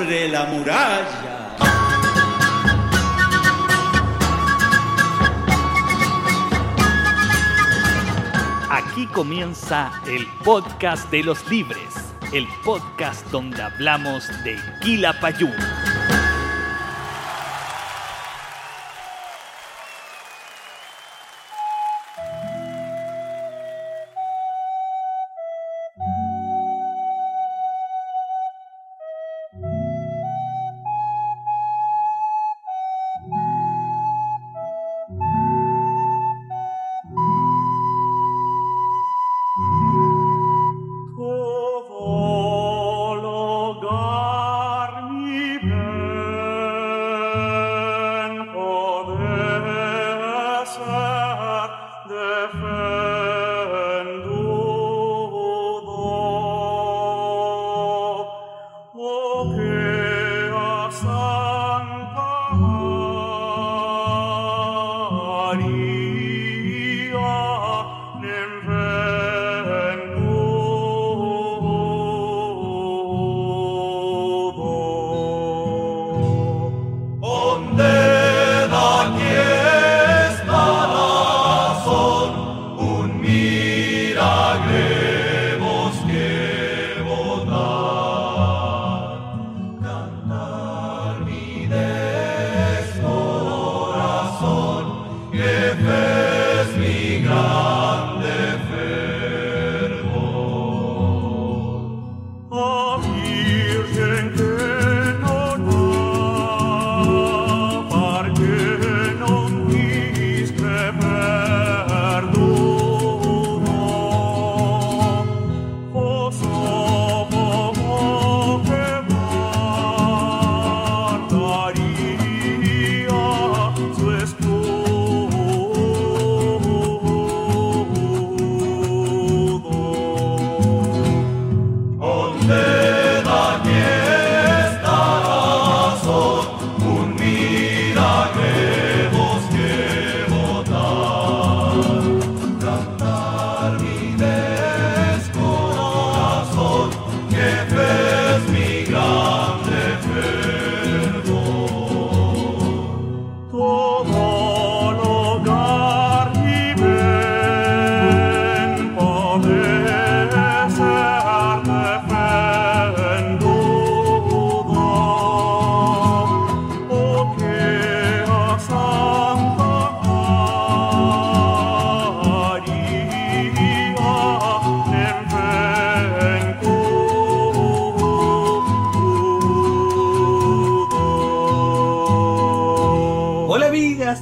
abre la muralla. Aquí comienza el podcast de los libres, el podcast donde hablamos de Quilapayún.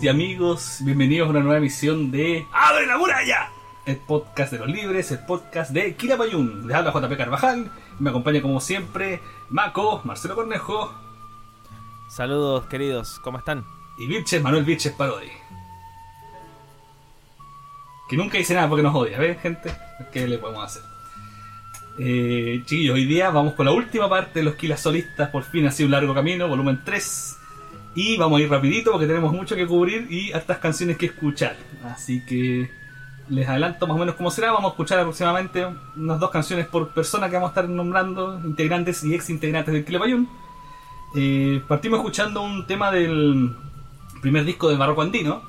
Y amigos, bienvenidos a una nueva emisión de ¡Abre la muralla! El podcast de los libres, el podcast de Quilapayún. Les habla JP Carvajal, me acompaña como siempre Maco, Marcelo Cornejo Saludos queridos, ¿cómo están? y Vilches, Manuel Vilches Parodi. Que nunca dice nada porque nos odia, ¿ven gente? ¿Qué le podemos hacer? Eh, chiquillos, hoy día vamos con la última parte de los Kilas Solistas, por fin ha sido un largo camino, volumen 3. Y vamos a ir rapidito porque tenemos mucho que cubrir y hartas canciones que escuchar. Así que les adelanto más o menos cómo será. Vamos a escuchar aproximadamente unas dos canciones por persona que vamos a estar nombrando, integrantes y ex integrantes del Kilepayún. Eh, partimos escuchando un tema del primer disco del Barroco Andino,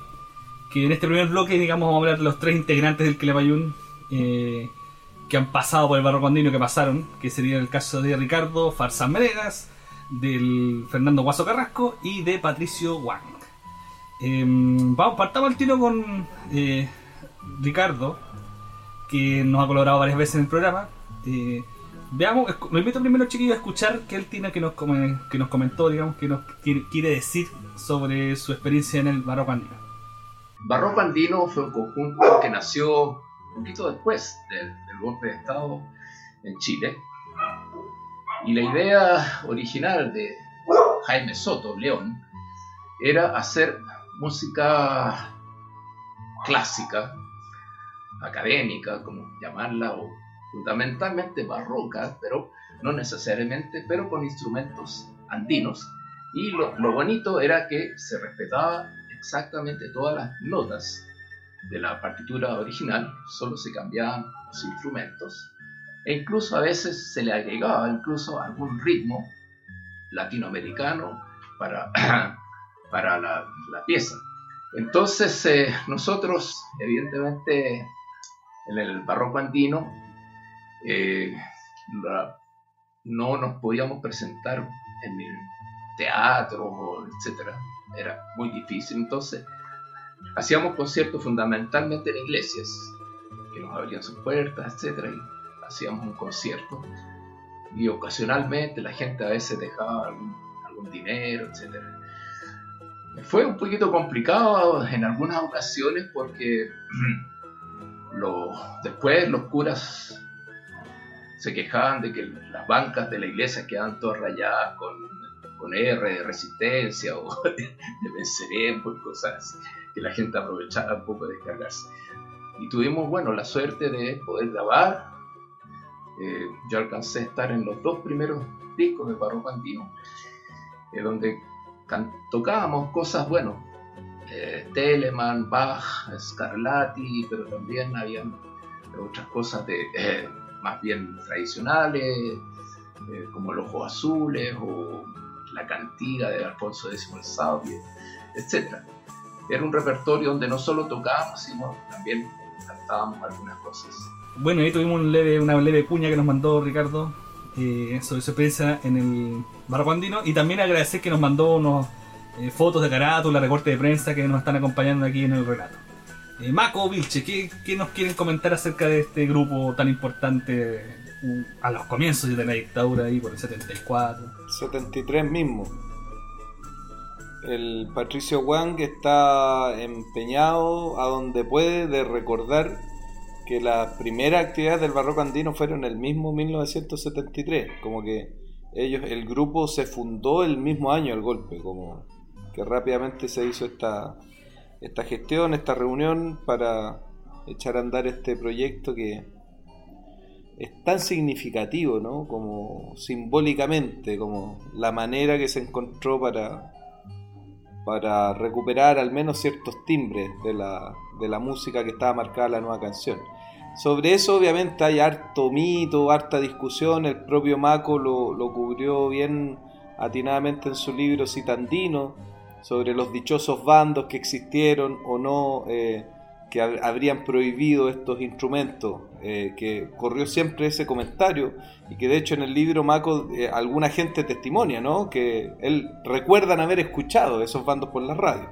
que en este primer bloque, digamos, vamos a hablar de los tres integrantes del Kilepayún eh, que han pasado por el Barroco Andino, que pasaron, que sería el caso de Ricardo Farsán Menegas, del Fernando Guaso Carrasco y de Patricio Wang. Eh, vamos, partamos al tiro con eh, Ricardo, que nos ha colaborado varias veces en el programa. Eh, veamos, lo invito primero, chiquillos, a escuchar qué él tiene que nos, que nos comentó, digamos, que nos quiere, decir sobre su experiencia en el Barroco Andino. Barroco Andino fue un conjunto que nació un poquito después del golpe de Estado en Chile. Y la idea original de Jaime Soto, León, era hacer música clásica, académica, como llamarla, o fundamentalmente barroca, pero no necesariamente, pero con instrumentos andinos. Y lo, lo bonito era que se respetaba exactamente todas las notas de la partitura original, solo se cambiaban los instrumentos, e incluso a veces se le agregaba incluso algún ritmo latinoamericano para, para la, la pieza. Entonces, eh, nosotros, evidentemente, en el barroco andino, eh, no nos podíamos presentar en el teatro, etcétera. Era muy difícil. Entonces, hacíamos conciertos fundamentalmente en iglesias, que nos abrían sus puertas, y hacíamos un concierto. Y ocasionalmente la gente a veces dejaba algún, algún dinero, etcétera. Fue un poquito complicado en algunas ocasiones porque después los curas se quejaban de que las bancas de la iglesia quedaban todas rayadas con, con R de resistencia o de, de venceremos y cosas así, que la gente aprovechaba un poco de descargarse. Y tuvimos, bueno, la suerte de poder grabar. Eh, yo alcancé a estar en los dos primeros discos de Barroco Andino, eh, donde tocábamos cosas, bueno, eh, Telemann, Bach, Scarlatti, pero también habían otras cosas de, eh, más bien tradicionales, como Los Ojos Azules o La Cantiga de Alfonso X el Sabio, etc. Era un repertorio donde no solo tocábamos, sino también cantábamos algunas cosas. Bueno, ahí tuvimos un leve, una leve cuña que nos mandó Ricardo eh, sobre su experiencia en el barroco andino y también agradecer que nos mandó unos eh, fotos de carátula, recortes de prensa que nos están acompañando aquí en el relato. Eh, Vilche, ¿qué, qué nos quieren comentar acerca de este grupo tan importante uh, a los comienzos de la dictadura ahí por el 74? 73 mismo. El Patricio Wang está empeñado a donde puede de recordar que las primeras actividades del barroco andino fueron el mismo 1973, como que ellos, el grupo se fundó el mismo año el golpe, como que rápidamente se hizo esta, esta gestión, esta reunión para echar a andar este proyecto que es tan significativo, ¿no? Como simbólicamente, como la manera que se encontró para, para recuperar al menos ciertos timbres de la, de la música que estaba marcada la nueva canción. Sobre eso obviamente hay harto mito, harta discusión, el propio Mako lo, lo cubrió bien atinadamente en su libro Citandino, sobre los dichosos bandos que existieron o no, eh, que hab- habrían prohibido estos instrumentos, eh, que corrió siempre ese comentario y que de hecho en el libro Mako eh, alguna gente testimonia, ¿no? Que él recuerdan haber escuchado esos bandos por la radio.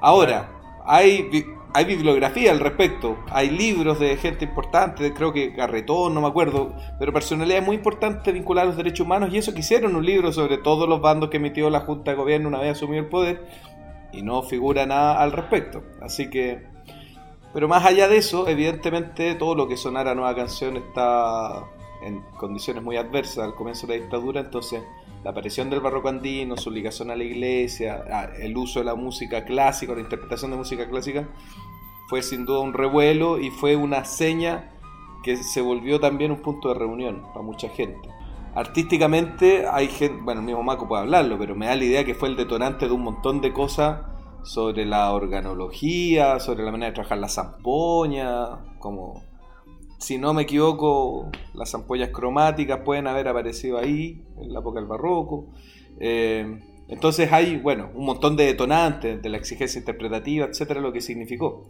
Ahora, hay, hay bibliografía al respecto, hay libros de gente importante, creo que Garretón, no me acuerdo, pero personalidades muy importantes vinculadas a los derechos humanos y eso que hicieron un libro sobre todos los bandos que emitió la Junta de Gobierno una vez asumió el poder y no figura nada al respecto. Así que, pero más allá de eso, evidentemente todo lo que sonara nueva canción está en condiciones muy adversas al comienzo de la dictadura, entonces la aparición del barroco andino, su ligación a la iglesia, el uso de la música clásica, la interpretación de música clásica, fue sin duda un revuelo y fue una seña que se volvió también un punto de reunión para mucha gente. Artísticamente hay gente, bueno, el mismo Maco puede hablarlo, pero me da la idea que fue el detonante de un montón de cosas sobre la organología, sobre la manera de trabajar la zampoña, como si no me equivoco, las ampollas cromáticas pueden haber aparecido ahí, en la época del barroco. Eh, entonces hay, bueno, un montón de detonantes de la exigencia interpretativa, etcétera, lo que significó.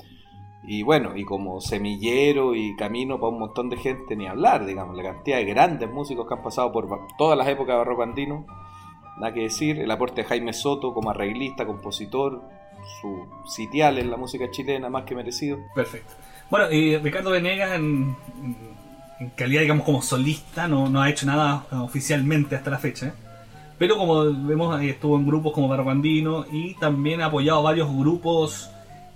Y bueno, y como semillero y camino para un montón de gente, ni hablar, digamos, la cantidad de grandes músicos que han pasado por todas las épocas de barroco andino, nada que decir, el aporte de Jaime Soto como arreglista, compositor, su sitial en la música chilena, más que merecido. Perfecto. Bueno, y Ricardo Venegas, en, en- calidad, digamos, como solista, no, no ha hecho nada eh, oficialmente hasta la fecha. ¿eh? Pero como vemos, estuvo en grupos como Barroco Andino y también ha apoyado varios grupos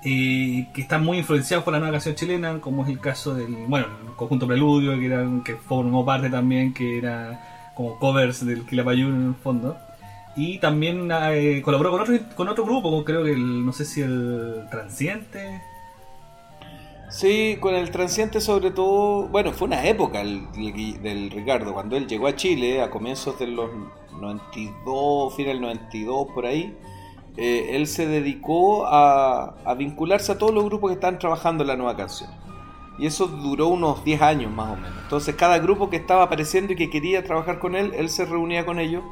eh, que están muy influenciados por la nueva canción chilena, como es el caso del, bueno, conjunto Preludio, que, era, que formó parte también, que era como covers del Quilapayún en el fondo. Y también eh, colaboró con otro, con otro grupo, creo que el, no sé si el Transiente, Sí, con el transiente sobre todo, bueno, fue una época el- el- del Ricardo, cuando él llegó a Chile a comienzos de los 92, fin del 92, por ahí, eh, él se dedicó a, vincularse a todos los grupos que estaban trabajando en la nueva canción. Y eso duró unos 10 años más o menos. Entonces cada grupo que estaba apareciendo y que quería trabajar con él, él se reunía con ellos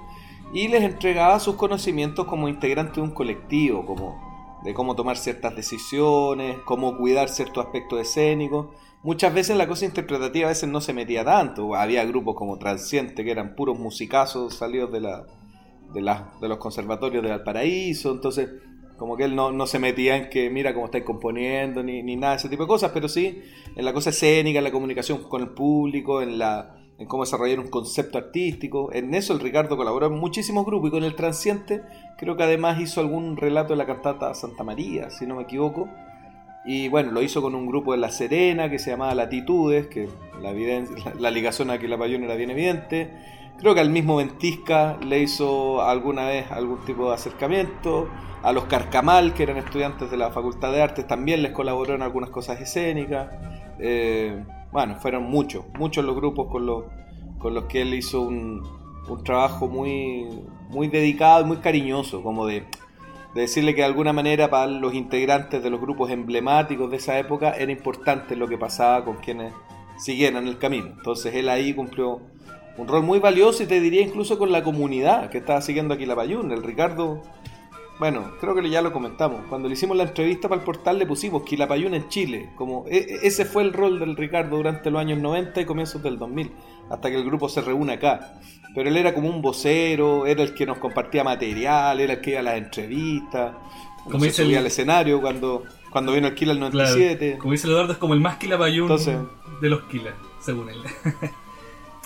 y les entregaba sus conocimientos como integrante de un colectivo, como de cómo tomar ciertas decisiones, cómo cuidar ciertos aspectos escénicos. Muchas veces la cosa interpretativa a veces no se metía tanto. Había grupos como Transiente que eran puros musicazos salidos de, la, de, la- de los conservatorios del Valparaíso. Entonces, como que él no, no se metía en que mira cómo estáis componiendo ni, ni nada de ese tipo de cosas, pero sí en la cosa escénica, en la comunicación con el público, en la en cómo desarrollar un concepto artístico. En eso el Ricardo colaboró en muchísimos grupos y con el Transiente creo que además hizo algún relato de la cantata Santa María, si no me equivoco. Y bueno, lo hizo con un grupo de La Serena que se llamaba Latitudes, que la, la, la ligación a Quilapayún era bien evidente. Creo que al mismo Ventisca le hizo alguna vez algún tipo de acercamiento. A los Carcamal, que eran estudiantes de la Facultad de Artes, también les colaboró en algunas cosas escénicas. Eh, bueno, fueron muchos, muchos los grupos con los, con los que él hizo un, un trabajo muy, muy dedicado y muy cariñoso, como de, de decirle que de alguna manera para los integrantes de los grupos emblemáticos de esa época era importante lo que pasaba con quienes siguieran el camino. Entonces él ahí cumplió un rol muy valioso y te diría incluso con la comunidad que estaba siguiendo aquí la Payún. El Ricardo, bueno, creo que ya lo comentamos. Cuando le hicimos la entrevista para el portal le pusimos Quilapayún en Chile. Como e- e- ese fue el rol del Ricardo durante los años 90 y comienzos del 2000, hasta que el grupo se reúne acá. Pero él era como un vocero, era el que nos compartía material, era el que iba a las entrevistas, Como dice el- subía al escenario cuando, cuando vino el Kila el Claro, 97. como dice Eduardo, es como el más Quilapayún Entonces- de los Quila, según él.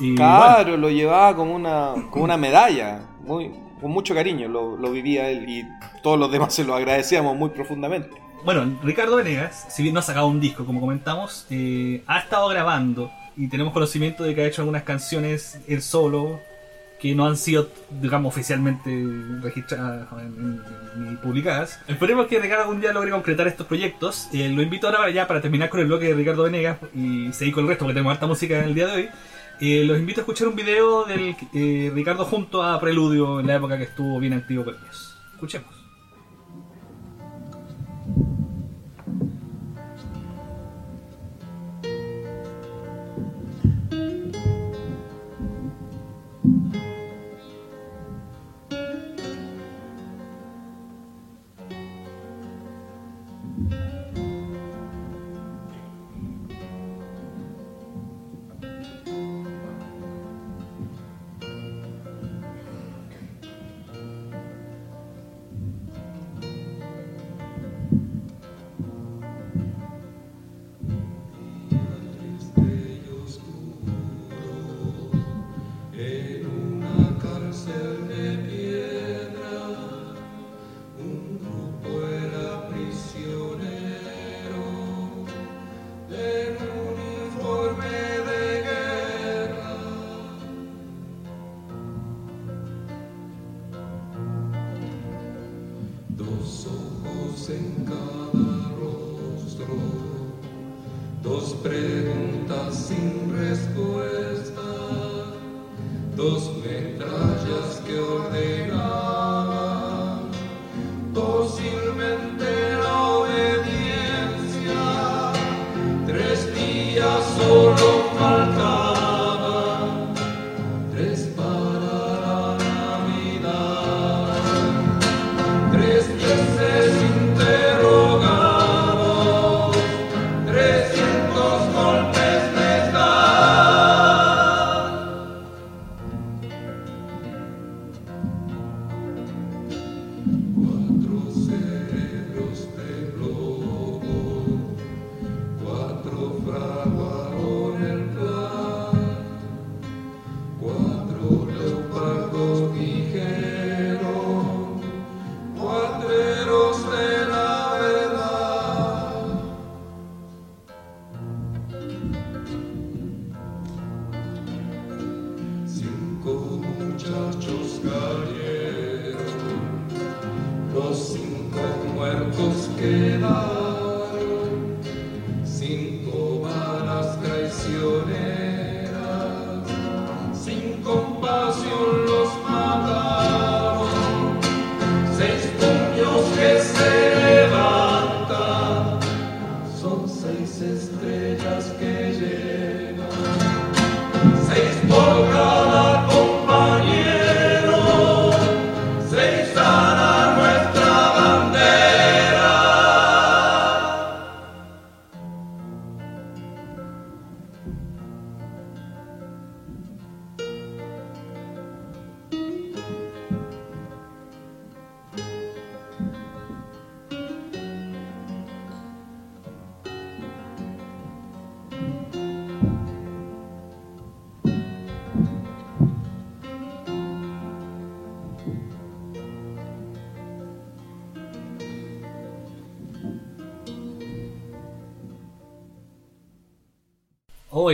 y Claro, lo llevaba como una, como una medalla, muy, con mucho cariño lo, lo vivía él y todos los demás se lo agradecíamos muy profundamente. Bueno, bueno, Ricardo Venegas, si bien no ha sacado un disco, como comentamos, eh, ha estado grabando y tenemos conocimiento de que ha hecho algunas canciones él solo que no han sido, digamos, oficialmente registradas en- en- ni publicadas. Esperemos que Ricardo algún día logre concretar estos proyectos. Eh, lo invito ahora ya para terminar con el bloque de Ricardo Venegas y seguir con el resto, porque tenemos harta música en el día de hoy. Eh, los invito a escuchar un video del eh, Ricardo junto a Preludio en la época que estuvo bien activo con ellos. Escuchemos.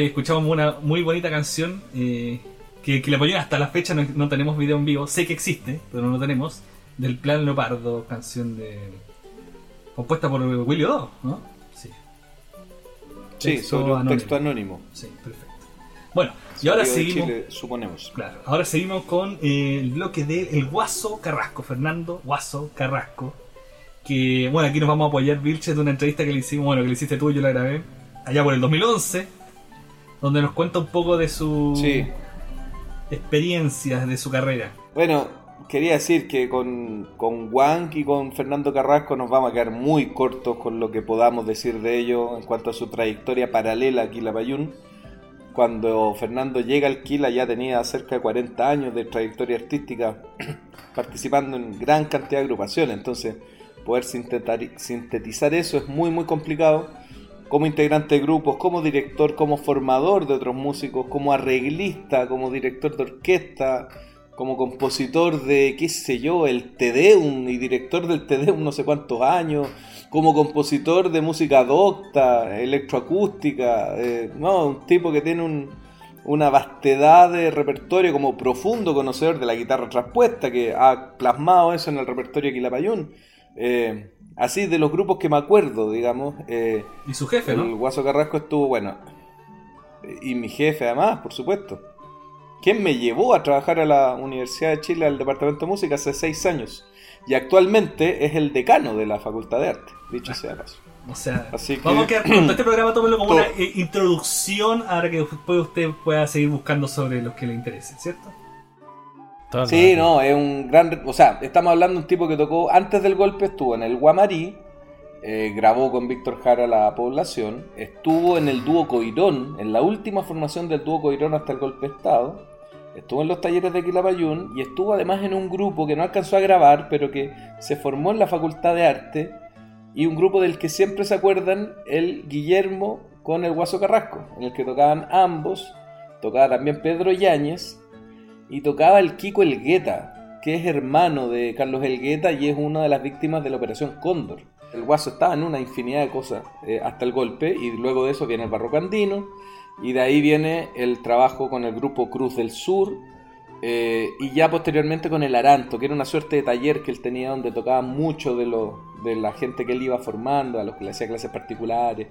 Hoy escuchamos una muy bonita canción eh, que, que la apoyó hasta la fecha, no, no tenemos video en vivo, sé que existe, pero no lo tenemos, del Plan Leopardo, canción de compuesta por Willy O, ¿no? Sí, Sí, Texto sobre un anónimo. texto anónimo. sí, perfecto. Bueno, y ahora seguimos... Chile, suponemos. Claro, ahora seguimos con eh, el bloque de El Guaso Carrasco, Fernando Guaso Carrasco. Que, bueno, aquí nos vamos a apoyar, Vilche, de una entrevista que le hicimos, bueno, que le hiciste tú y yo la grabé, allá por el 2011, donde nos cuenta un poco de su Sí. experiencias, de su carrera. Bueno, quería decir que con, con Wank y con Fernando Carrasco nos vamos a quedar muy cortos con lo que podamos decir de ellos en cuanto a su trayectoria paralela a Quilapayún. Cuando Fernando llega al Quila ya tenía cerca de 40 años de trayectoria artística participando en gran cantidad de agrupaciones. Entonces, poder sintetizar eso es muy, muy complicado. Como integrante de grupos, como director, como formador de otros músicos, como arreglista, como director de orquesta, como compositor de, qué sé yo, el Tedeum y director del Tedeum no sé cuántos años, como compositor de música docta, electroacústica, eh, no, un tipo que tiene un- una vastedad de repertorio como profundo conocedor de la guitarra traspuesta, que ha plasmado eso en el repertorio de Quilapayún. Eh, así de los grupos que me acuerdo, digamos. eh, Y su jefe, el ¿no? Guaso Carrasco estuvo, bueno, y mi jefe además, por supuesto. ¿Quién me llevó a trabajar a la Universidad de Chile, al Departamento de Música, hace seis años? Y actualmente es el decano de la Facultad de Arte, dicho sea de paso. O sea, Así que- vamos a quedar. Este programa tómelo como una eh, introducción para que después usted pueda seguir buscando sobre los que le interesen, ¿cierto? Sí, no, es un gran... O sea, estamos hablando de un tipo que tocó antes del golpe, estuvo en el Guamarí, eh, grabó con Víctor Jara La Población, estuvo en el dúo Coirón, en la última formación del dúo Coirón hasta el golpe de Estado, estuvo en los talleres de Quilapayún y estuvo además en un grupo que no alcanzó a grabar, pero que se formó en la Facultad de Arte y un grupo del que siempre se acuerdan, el Guillermo con el Guaso Carrasco, en el que tocaban ambos, tocaba también Pedro Yáñez y tocaba el Kiko Elgueta, que es hermano de Carlos Elgueta y es una de las víctimas de la Operación Cóndor. El Guaso estaba en una infinidad de cosas eh, hasta el golpe y luego de eso viene el Barroco Andino y de ahí viene el trabajo con el grupo Cruz del Sur eh, y ya posteriormente con el Aranto, que era una suerte de taller que él tenía donde tocaba mucho de, lo, de la gente que él iba formando, a los que le hacía clases particulares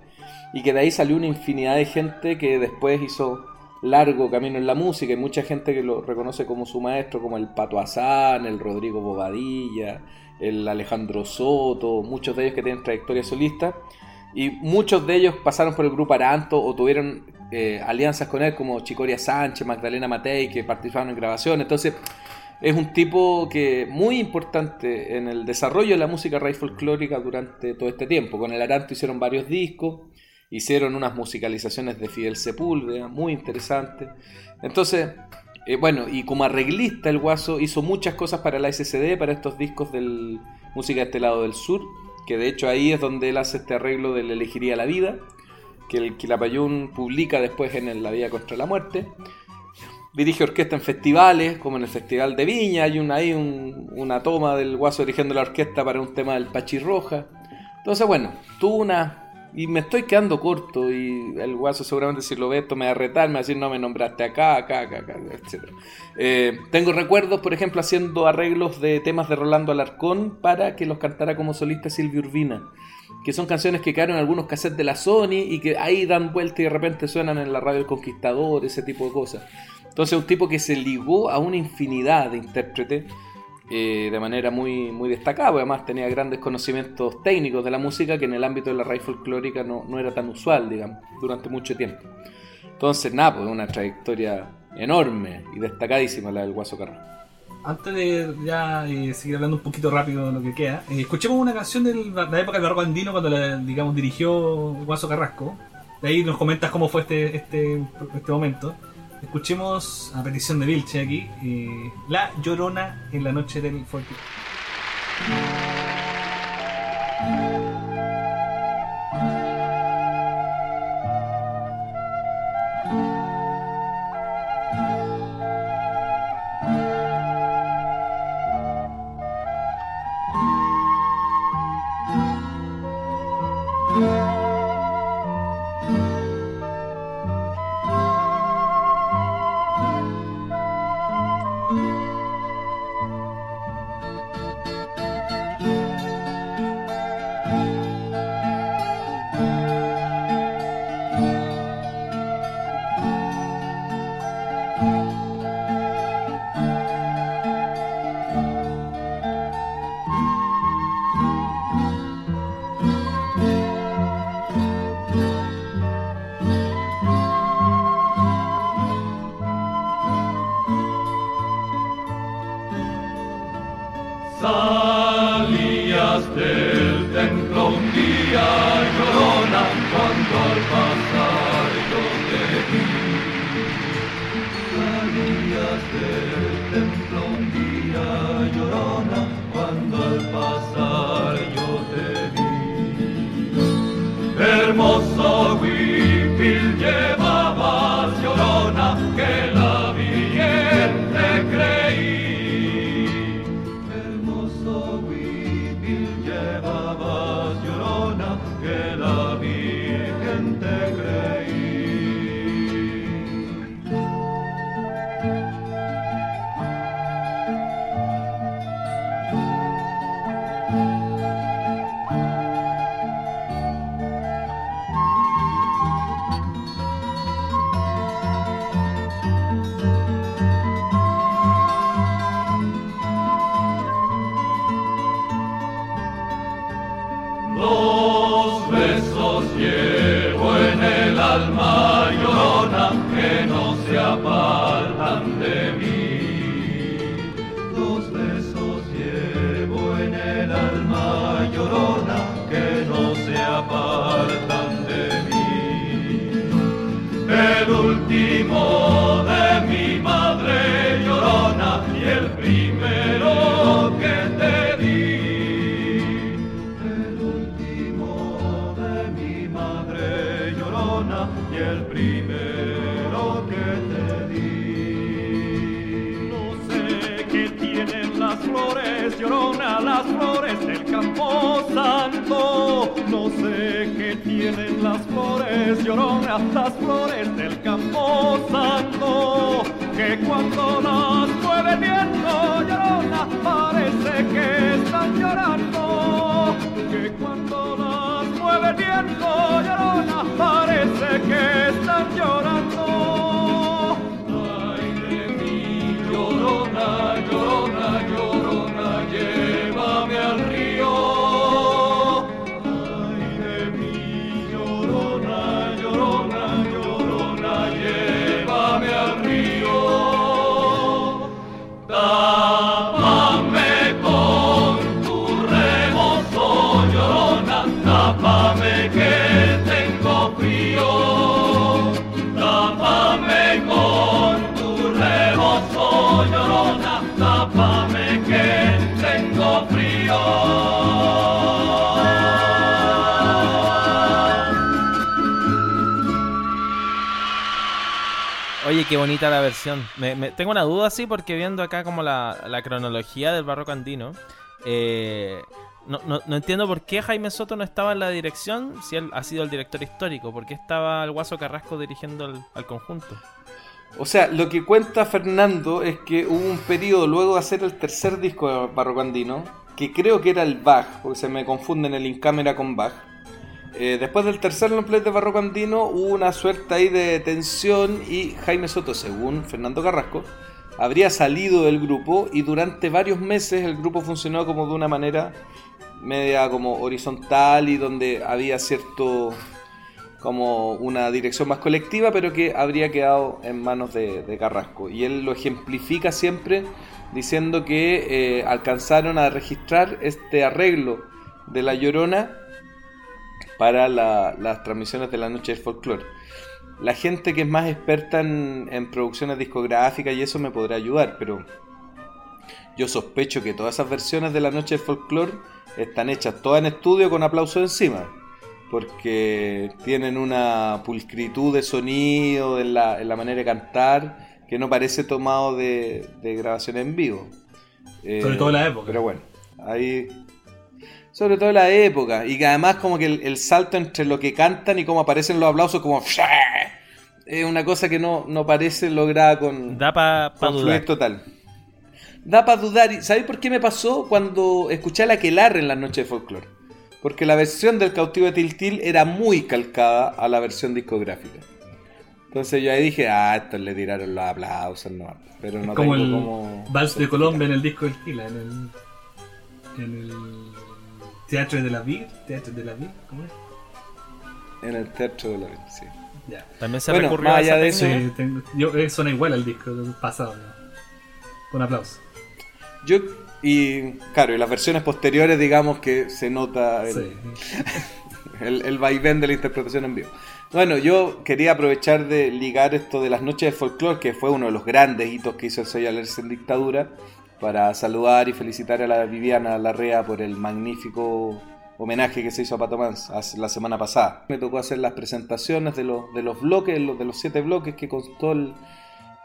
y que de ahí salió una infinidad de gente que después hizo largo camino en la música y mucha gente que lo reconoce como su maestro, como el Pato Azán, el Rodrigo Bobadilla, el Alejandro Soto, muchos de ellos que tienen trayectoria solista y muchos de ellos pasaron por el grupo Aranto o tuvieron eh, alianzas con él como Chicoria Sánchez, Magdalena Matei que participaron en grabaciones, entonces es un tipo que muy importante en el desarrollo de la música raíz folclórica durante todo este tiempo. Con el Aranto hicieron varios discos, hicieron unas musicalizaciones de Fidel Sepúlveda, muy interesantes. Entonces, eh, bueno, y como arreglista el Guaso hizo muchas cosas para la SCD, para estos discos del Música de este lado del sur, que de hecho ahí es donde él hace este arreglo del Elegiría la Vida, que el Quilapayún publica después en el La Vida contra la Muerte. Dirige orquesta en festivales, como en el Festival de Viña, hay una, ahí un- una toma del Guaso dirigiendo la orquesta para un tema del Pachirroja. Entonces, bueno, tuvo una... Y me estoy quedando corto y el Guaso seguramente si lo ve esto me va a retar, me va a decir no me nombraste acá, acá, acá, acá, etc. Eh, tengo recuerdos, por ejemplo, haciendo arreglos de temas de Rolando Alarcón para que los cantara como solista Silvia Urbina que son canciones que quedaron en algunos cassettes de la Sony y que ahí dan vuelta y de repente suenan en la radio El Conquistador, ese tipo de cosas. Entonces un tipo que se ligó a una infinidad de intérpretes eh, de manera muy, muy destacada, porque además tenía grandes conocimientos técnicos de la música que en el ámbito de la raíz folclórica no, no era tan usual, digamos, durante mucho tiempo. Entonces, nada, pues una trayectoria enorme y destacadísima la del Guaso Carrasco. Antes de ya eh, seguir hablando un poquito rápido de lo que queda, eh, escuchemos una canción de la época del barroco andino cuando la, digamos, dirigió Guaso Carrasco. De ahí nos comentas cómo fue este, este, este momento. Escuchemos a petición de Vilche aquí, eh, La Llorona en la noche del 40. Alma santo. No sé qué tienen las flores, llorona, las flores del campo santo. Que cuando las mueve viento, llorona, parece que están llorando. Que cuando las mueve viento, llorona, Oye, qué bonita la versión. Tengo una duda así porque viendo acá como la, cronología del barroco andino, eh, no, entiendo por qué Jaime Soto no estaba en la dirección si él ha sido el director histórico. ¿Por qué estaba el Guaso Carrasco dirigiendo al, al conjunto? O sea, lo que cuenta Fernando es que hubo un periodo luego de hacer el tercer disco de Barroco Andino, que creo que era el Bach, porque se me confunden el Incámara con Bach. Eh, después del tercer long de Barroco Andino hubo una suerte ahí de tensión y Jaime Soto, según Fernando Carrasco, habría salido del grupo y durante varios meses el grupo funcionó como de una manera media como horizontal y donde había cierto como una dirección más colectiva, pero que habría quedado en manos de, de Carrasco. Y él lo ejemplifica siempre diciendo que eh, alcanzaron a registrar este arreglo de La Llorona para la- las transmisiones de la Noche del Folclore. La gente que es más experta en, en producciones discográficas y eso me podrá ayudar, pero yo sospecho que todas esas versiones de la Noche del Folclore están hechas todas en estudio con aplauso encima porque tienen una pulcritud de sonido en la, en la manera de cantar que no parece tomado de, de grabación en vivo. Eh, Sobre todo en la época. Pero bueno, ahí... Sobre todo en la época. Y que además como que el, el salto entre lo que cantan y cómo aparecen los aplausos como... Es una cosa que no, no parece lograda con, Da para con dudar. fluidez total. Da para dudar. ¿Y ¿Sabéis por qué me pasó cuando escuché a la Quelarre en las noches de folclore? Porque la versión del cautivo de Tiltil era muy calcada a la versión discográfica. Entonces yo ahí dije, ah, estos le tiraron los aplausos, no. Pero no como tengo el cómo Vals de. Colombia en el disco del en el, en el Teatro de la Vida, Teatro de la Vida, ¿cómo es? En el teatro de la Vida, sí. Ya. También se Bueno, recurrió más allá de eso-. Sí, tengo, yo, eh, suena igual al disco pasado, ¿no? Con aplauso. Yo, y claro, y las versiones posteriores, digamos que se nota el, Sí. el, el vaivén de la interpretación en vivo. Bueno, yo quería aprovechar de ligar esto de las noches de folclore, que fue uno de los grandes hitos que hizo el Alerce en dictadura, para saludar y felicitar a la Viviana Larrea por el magnífico homenaje que se hizo a Pato Mans hace- la semana pasada. Me tocó hacer las presentaciones de los, de los bloques, de los siete bloques que constó el,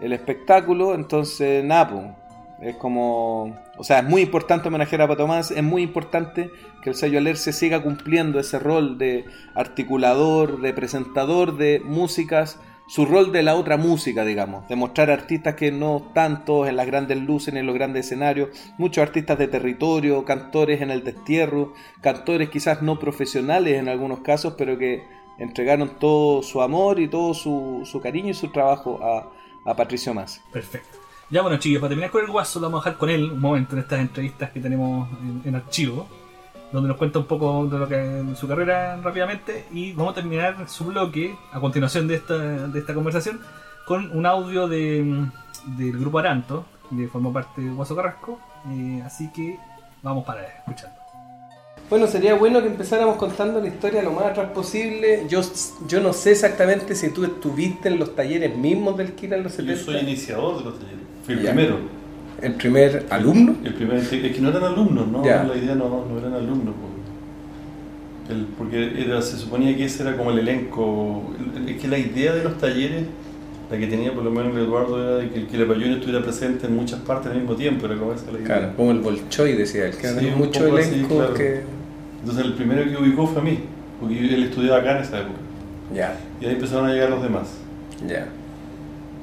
espectáculo, entonces nada, po, es como, o sea, es muy importante homenajear a Pato Mans, es muy importante que el sello Alerce siga cumpliendo ese rol de articulador, de presentador de músicas, su rol de la otra música, digamos, de mostrar artistas que no están todos en las grandes luces en los grandes escenarios, muchos artistas de territorio, cantores en el destierro, cantores quizás no profesionales en algunos casos, pero que entregaron todo su amor y todo su, su cariño y su trabajo a, a Patricio Más. Perfecto. Ya bueno, chicos, para terminar con el guaso, lo vamos a dejar con él un momento en estas entrevistas que tenemos en, en archivo, donde nos cuenta un poco de lo que de su carrera rápidamente y vamos a terminar su bloque a continuación de esta, de esta conversación con un audio de, del grupo Aranto, que formó parte de Guaso Carrasco, eh, así que vamos para escuchando. Bueno, sería bueno que empezáramos contando la historia lo más atrás posible. Yo, yo no sé exactamente si tú estuviste en los talleres mismos del Kira en los Yo 70. soy iniciador de los talleres. Fui el Ya. primero. ¿El primer alumno? El primer, es que no eran alumnos, ¿no? La idea no, no eran alumnos. El- porque era, se suponía que ese era como el elenco. el- Es que la idea de los talleres, la que tenía por lo menos el Eduardo, era de que el Quilapayún estuviera presente en muchas partes al mismo tiempo. Era como esa la idea. Claro, como el Bolchoy decía él, que Sí, había así, elencos claro. que. Entonces el primero que ubicó fue a mí, porque él estudiaba acá en esa época. Ya, Y ahí empezaron a llegar los demás. ya.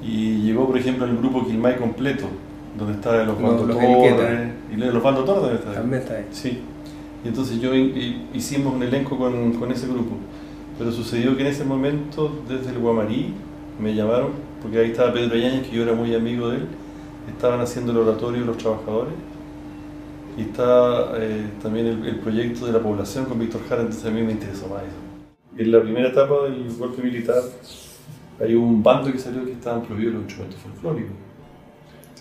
Y llegó, por ejemplo, el grupo Quilmay completo, donde estaba los Los- Bando los Torres. Elgueta. Y los Bando Torres también estaban. También está ahí. Sí. Y entonces yo hi- hicimos un elenco con, con ese grupo. Pero sucedió que en ese momento, desde el Guamarí, me llamaron, porque ahí estaba Pedro Yáñez, que yo era muy amigo de él. Estaban haciendo el oratorio de los trabajadores. Y está eh, también el, el proyecto de la población con Víctor Jara, entonces a mí me interesó más eso. En la primera etapa del golpe militar, hay un bando que salió que estaban prohibidos los instrumentos folclóricos.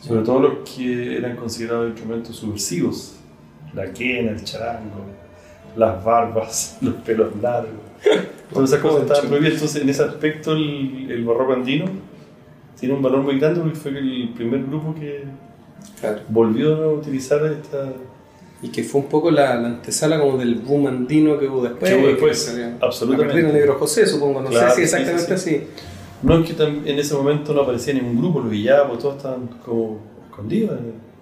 Sobre todo los que eran considerados instrumentos subversivos. La quena, el charango, las barbas, los pelos largos. Todas esas cosas estaban prohibidas. Entonces, en ese aspecto, el, el barroco andino tiene un valor muy grande porque fue el primer grupo que Claro. volvió a utilizar esta. Y que fue un poco la, la antesala como del boom andino que hubo después. Que hubo después, salió- absolutamente. del Negro José, supongo, no Claro, sé si sí, exactamente sí, así. No es que en ese momento no aparecía ningún grupo, los villapos, todos estaban como escondidos,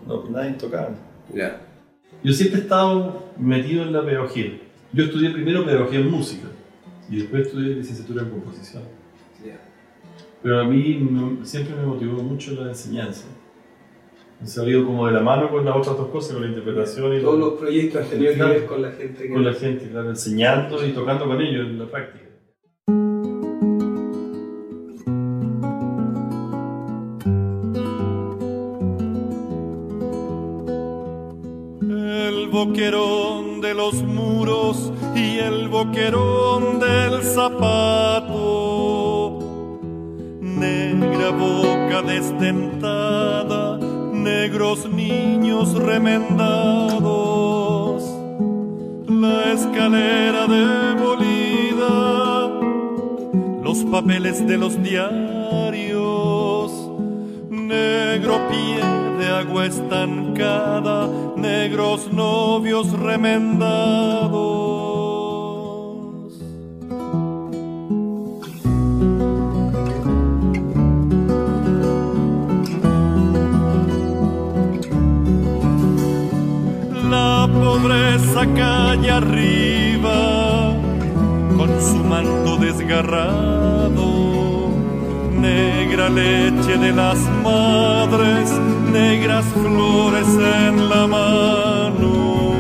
no, nadie tocaba. Ya. Yo siempre he estado metido en la pedagogía. Yo estudié primero pedagogía en música y después estudié licenciatura en composición. Pero a mí me- siempre me motivó mucho la enseñanza. He salido como de la mano con las otras dos cosas, con la interpretación y Todos la- los proyectos han tenido que ver con la gente que. con la gente, claro, enseñando y tocando con ellos en la práctica. Boquerón de los muros y el boquerón del zapato. Negra boca desdentada, negros niños remendados. La escalera demolida, los papeles de los diarios negro pie agua estancada, negros novios remendados. La pobreza calle arriba, con su manto desgarrado negra leche de las madres, negras flores en la mano.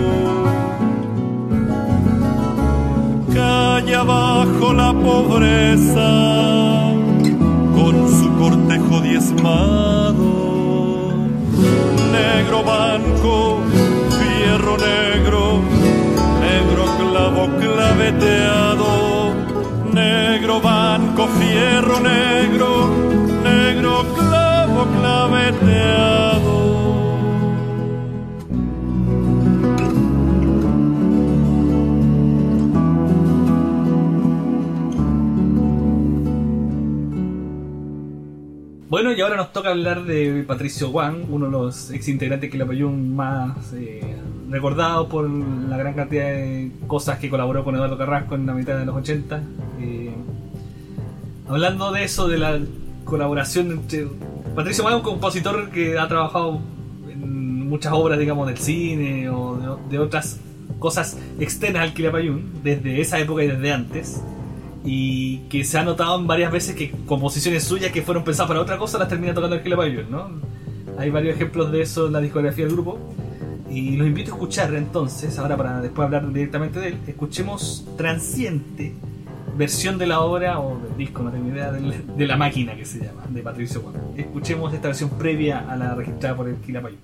Calle abajo la pobreza, con su cortejo diezmado. Negro banco, fierro negro, negro clavo claveteado negro banco, fierro negro, negro clavo claveteado. Y ahora nos toca hablar de Patricio Wang, uno de los ex integrantes de Quilapayún más eh, recordados por la gran cantidad de cosas que colaboró con Eduardo Carrasco en la mitad de los 80. Eh, hablando de eso, de la colaboración entre. Patricio Wang es un compositor que ha trabajado en muchas obras, digamos, del cine o de, de otras cosas externas al Quilapayún, desde esa época y desde antes y que se ha notado en varias veces que composiciones suyas que fueron pensadas para otra cosa las termina tocando el Payún, ¿no? Hay varios ejemplos de eso en la discografía del grupo. Y los invito a escuchar entonces, ahora para después hablar directamente de él, escuchemos Transiente, versión de la obra o del disco, no tengo idea, de la máquina que se llama, de Patricio Juan. Escuchemos esta versión previa a la registrada por el Quilapayún.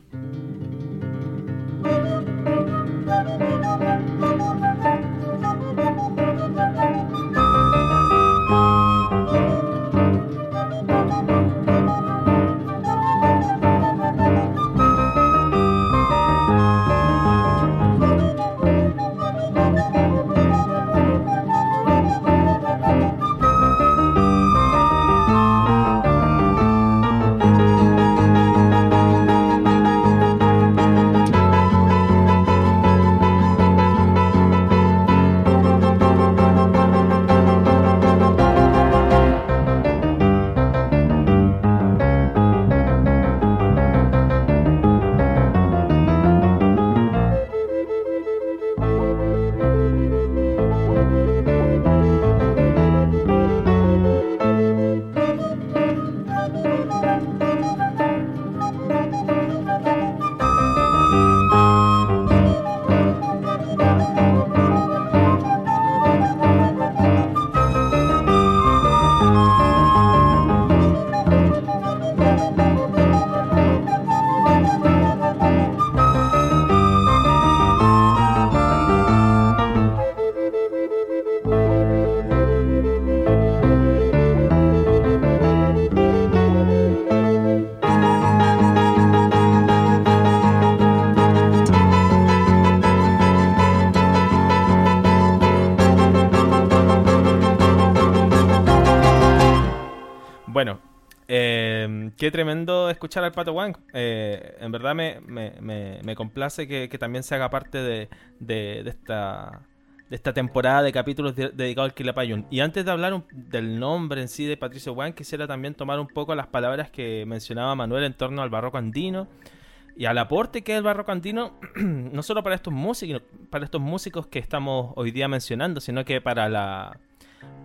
Qué tremendo escuchar al Pato Wang. Eh, en verdad me, me, me, complace que, también se haga parte de, de, esta de esta temporada de capítulos dedicados al Quilapayún. Y antes de hablar del nombre en sí de Patricio Wang, quisiera también tomar un poco las palabras que mencionaba Manuel en torno al barroco andino y al aporte que es el barroco andino, no solo para estos músicos, para estos músicos que estamos hoy día mencionando, sino que para la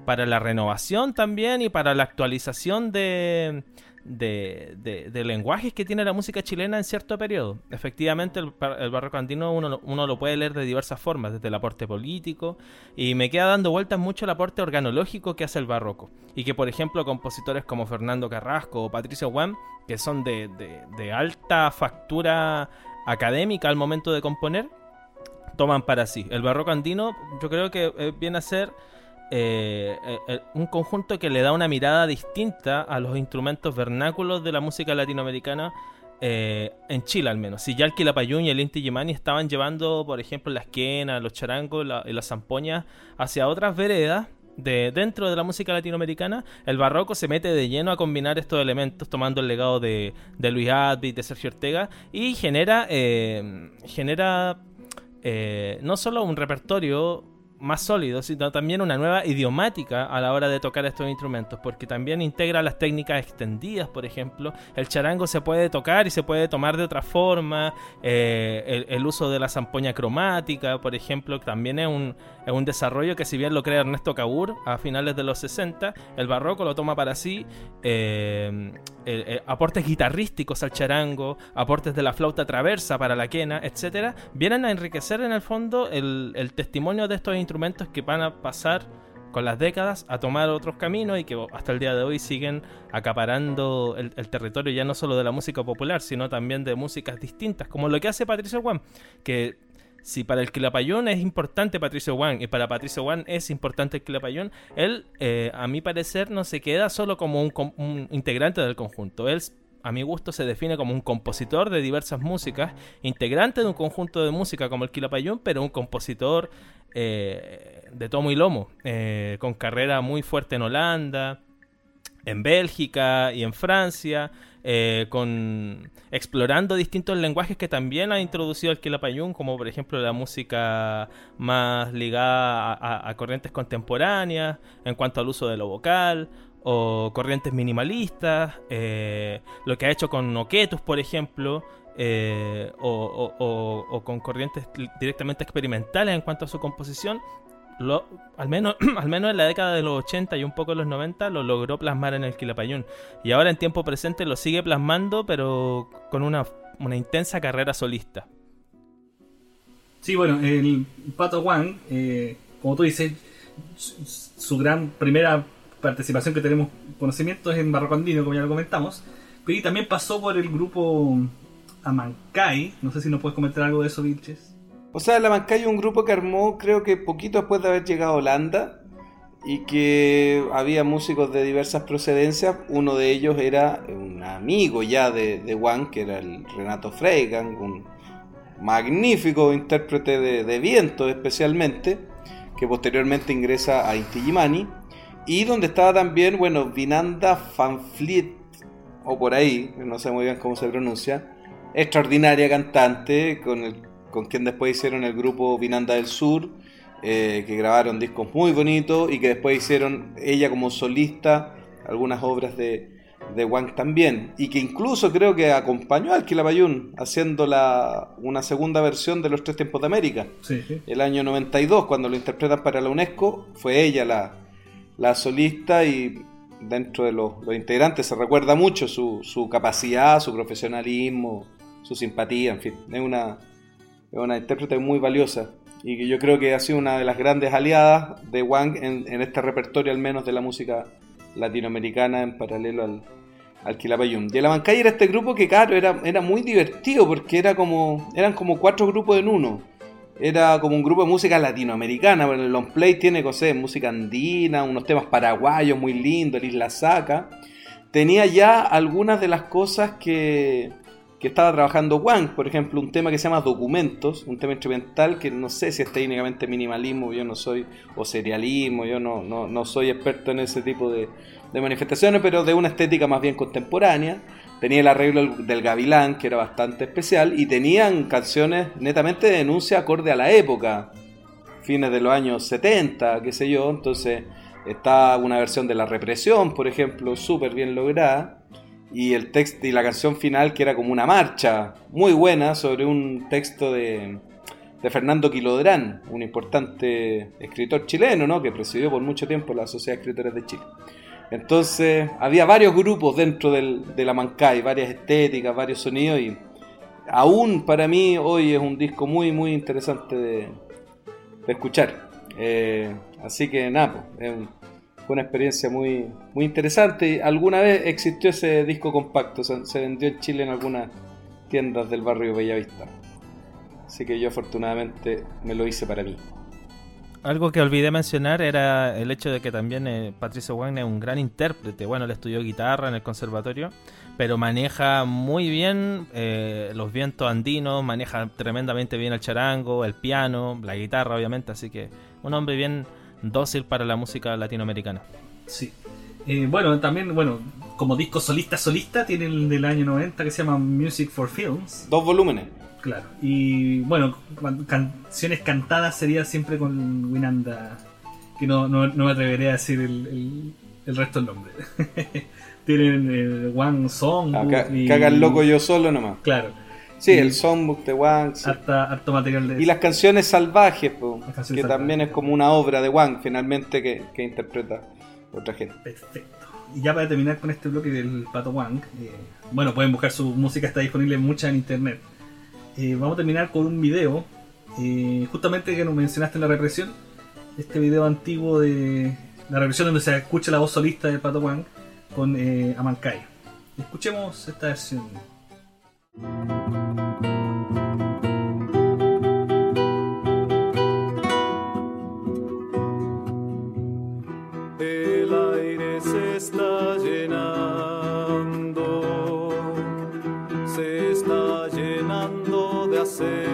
para la renovación también y para la actualización de, de, de, lenguajes que tiene la música chilena en cierto periodo. Efectivamente, el, barroco andino uno, uno, lo puede leer de diversas formas, desde el aporte político, y me queda dando vueltas mucho el aporte organológico que hace el barroco. Y que, por ejemplo, compositores como Fernando Carrasco o Patricio Guam, que son de, de alta factura académica al momento de componer, toman para sí. El barroco andino yo creo que viene a ser eh, eh, eh, un conjunto que le da una mirada distinta a los instrumentos vernáculos de la música latinoamericana en Chile al menos. Si ya el Quilapayún y el Inti Yimani estaban llevando, por ejemplo, las quenas, los charangos y las zampoñas hacia otras veredas, de dentro de la música latinoamericana, el barroco se mete de lleno a combinar estos elementos, tomando el legado de, de Luis Advit, de Sergio Ortega, y genera, genera no solo un repertorio más sólido, sino también una nueva idiomática a la hora de tocar estos instrumentos, porque también integra las técnicas extendidas, por ejemplo, el charango se puede tocar y se puede tomar de otra forma, eh, el, uso de la zampoña cromática, por ejemplo, también es un, es un desarrollo que si bien lo crea Ernesto Cabur a finales de los 60, el barroco lo toma para sí, eh, aportes guitarrísticos al charango, aportes de la flauta traversa para la quena, etcétera, vienen a enriquecer en el fondo el, testimonio de estos instrumentos instrumentos que van a pasar con las décadas a tomar otros caminos y que hasta el día de hoy siguen acaparando el, territorio ya no solo de la música popular, sino también de músicas distintas, como lo que hace Patricio Juan, que si para el Quilapayón es importante Patricio Juan y para Patricio Juan es importante el Quilapayón, él, eh, a mi parecer, no se queda solo como un, un integrante del conjunto. Él a mi gusto se define como un compositor de diversas músicas, integrante de un conjunto de música como el Quilapayún, pero un compositor eh, de tomo y lomo, eh, con carrera muy fuerte en Holanda, en Bélgica y en Francia, eh, con explorando distintos lenguajes que también ha introducido el Quilapayún, como por ejemplo la música más ligada a, corrientes contemporáneas en cuanto al uso de lo vocal, o corrientes minimalistas, eh, lo que ha hecho con Noquetus, por ejemplo, eh, o, con corrientes directamente experimentales en cuanto a su composición, al, menos, al menos en la década de los 80 y un poco en los 90 lo logró plasmar en el Quilapayún. Y ahora en tiempo presente lo sigue plasmando, pero con una, intensa carrera solista. Sí, bueno, el Pato Wang, eh, como tú dices, su, gran primera participación que tenemos conocimiento es en Barroco Andino, como ya lo comentamos, pero también pasó por el grupo Amancay. No sé si nos puedes comentar algo de eso, Vilches. O sea, la Mancay es un grupo que armó creo que poquito después de haber llegado a Holanda y que había músicos de diversas procedencias. Uno de ellos era un amigo ya de, de Juan, que era el Renato Freigang, un magnífico intérprete de, viento especialmente, que posteriormente ingresa a Inti y donde estaba también, bueno, Vinanda Fanfleet, o por ahí, no sé muy bien cómo se pronuncia, extraordinaria cantante con el con quien después hicieron el grupo Vinanda del Sur, eh, que grabaron discos muy bonitos y que después hicieron ella como solista algunas obras de, de Wang también, y que incluso creo que acompañó al Quilapayún haciendo la, una segunda versión de Los Tres Tiempos de América. El año 92, cuando lo interpretan para la UNESCO, fue ella la, la solista y dentro de los, integrantes se recuerda mucho su, su capacidad, su profesionalismo, su simpatía, en fin, es una, es una intérprete muy valiosa y que yo creo que ha sido una de las grandes aliadas de Wang en, este repertorio al menos de la música latinoamericana en paralelo al, al Quilapayún. Y el Abancay era este grupo que, claro, era, era muy divertido porque era como, eran como cuatro grupos en uno. Era como un grupo de música latinoamericana, pero el long play tiene cosas, música andina, unos temas paraguayos muy lindos, el Isla Saca. Tenía ya algunas de las cosas que, que estaba trabajando Wang, por ejemplo, un tema que se llama Documentos, un tema instrumental que no sé si es técnicamente minimalismo, yo no soy, o serialismo, yo no, no, soy experto en ese tipo de, manifestaciones, pero de una estética más bien contemporánea. Tenía el arreglo del Gavilán, que era bastante especial, y tenían canciones netamente de denuncia acorde a la época, fines de los años 70, qué sé yo, entonces está una versión de La Represión, por ejemplo, súper bien lograda y el texto y la canción final que era como una marcha muy buena sobre un texto de, de Fernando Quilodrán, un importante escritor chileno, ¿no? que presidió por mucho tiempo la Sociedad de Escritores de Chile. Entonces había varios grupos dentro del, de la Mancay, varias estéticas, varios sonidos y aún para mí hoy es un disco muy muy interesante de, escuchar. Eh, así que nada, pues, es un, fue una experiencia muy, muy interesante. Alguna vez existió ese disco compacto, se, vendió en Chile en algunas tiendas del barrio Bellavista. Así que yo afortunadamente me lo hice para mí. Algo que olvidé mencionar era el hecho de que también eh, Patricio Wagner es un gran intérprete. Bueno, él estudió guitarra en el conservatorio, pero maneja muy bien eh, los vientos andinos, maneja tremendamente bien el charango, el piano, la guitarra, obviamente. Así que un hombre bien dócil para la música latinoamericana. Sí. Eh, bueno, también, bueno, como disco solista solista, tiene el del año 90 que se llama Music for Films. Dos volúmenes. Claro. Y bueno, canciones cantadas sería siempre con Winanda, que no, no, me atreveré a decir el, el, resto del nombre. Tienen el One Song. Ah, cagan loco yo solo nomás. Claro. Sí, el songbook de Wang. Harto material de Y las canciones salvajes, que también es como una obra de Wang, finalmente, que, interpreta otra gente. Perfecto. Y ya para terminar con este bloque del Pato Wang, eh, bueno, pueden buscar su música, está disponible mucha en internet. Eh, vamos a terminar con un video, eh, justamente que nos mencionaste en la represión, este video antiguo de la represión donde se escucha la voz solista del Pato Wang con Amankai. Escuchemos esta versión. El aire se está llenando, se está llenando de acentos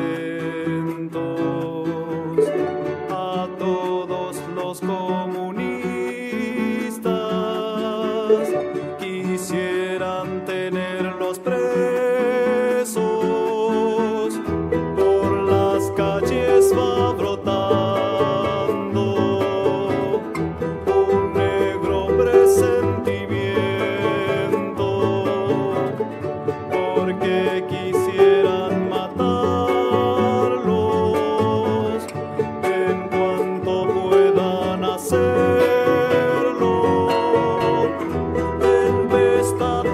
the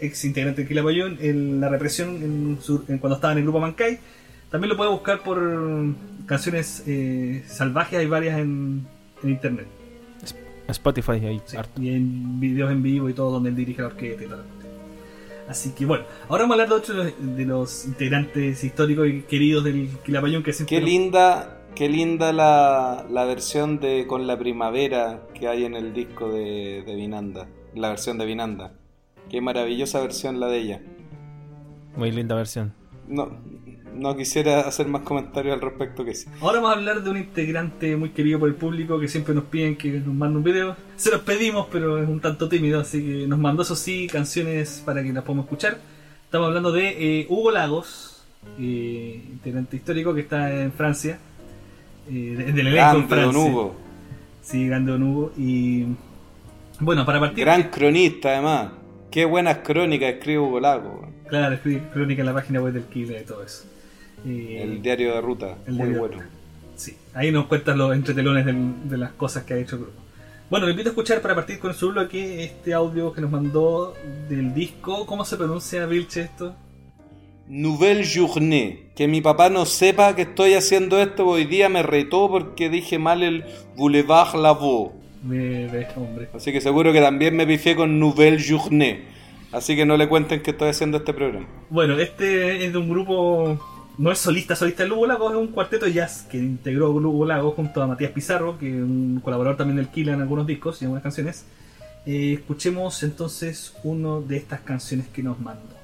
ex integrante de Quilapayún, en la represión en su- en cuando estaba en el grupo Mankai. También lo puede buscar por canciones eh, salvajes, hay varias en, en internet. Spotify ahí. Sí, y en videos en vivo y todo donde él dirige la orquesta y tal. Así que bueno, ahora vamos a hablar de otro de los, de los integrantes históricos y queridos del Quilapayún que siempre Qué linda, qué linda la, la versión de Con la Primavera que hay en el disco de, de Vinanda. La versión de Vinanda. Qué maravillosa versión la de ella. Muy linda versión. No, no quisiera hacer más comentarios al respecto que sí. Ahora vamos a hablar de un integrante muy querido por el público que siempre nos piden que nos mande un video. Se los pedimos, pero es un tanto tímido, así que nos mandó, eso sí, canciones para que las podamos escuchar. Estamos hablando de eh, Hugo Lagos, eh, integrante histórico que está en Francia, eh, de- del elenco en Grande, don Francia. Hugo. Sí, grande Don Hugo. Y bueno, para partir. Gran cronista además. Qué buenas crónicas escribe Hugo Lago. Claro, escribí crónica en la página web del Killer y todo eso. El diario de ruta. El Muy bueno. Sí, ahí nos cuentan los entretelones de las cosas que ha hecho el grupo. Bueno, le invito a escuchar para partir con su bloque este audio que nos mandó del disco. ¿Cómo se pronuncia, Vilche, esto? Nouvelle Journée. Que mi papá no sepa que estoy haciendo esto. Hoy día me retó porque dije mal el Boulevard Lavaux. Me ves, hombre. Así que seguro que también me pifié con Nouvelle Journée. Así que no le cuenten que estoy haciendo este programa. Bueno, este es de un grupo. No es solista, solista el Hugo Lagos, es un cuarteto de jazz que integró Hugo Lagos junto a Matías Pizarro, que es un colaborador también del Killer en algunos discos y en algunas canciones. Eh, escuchemos entonces uno de estas canciones que nos mandó.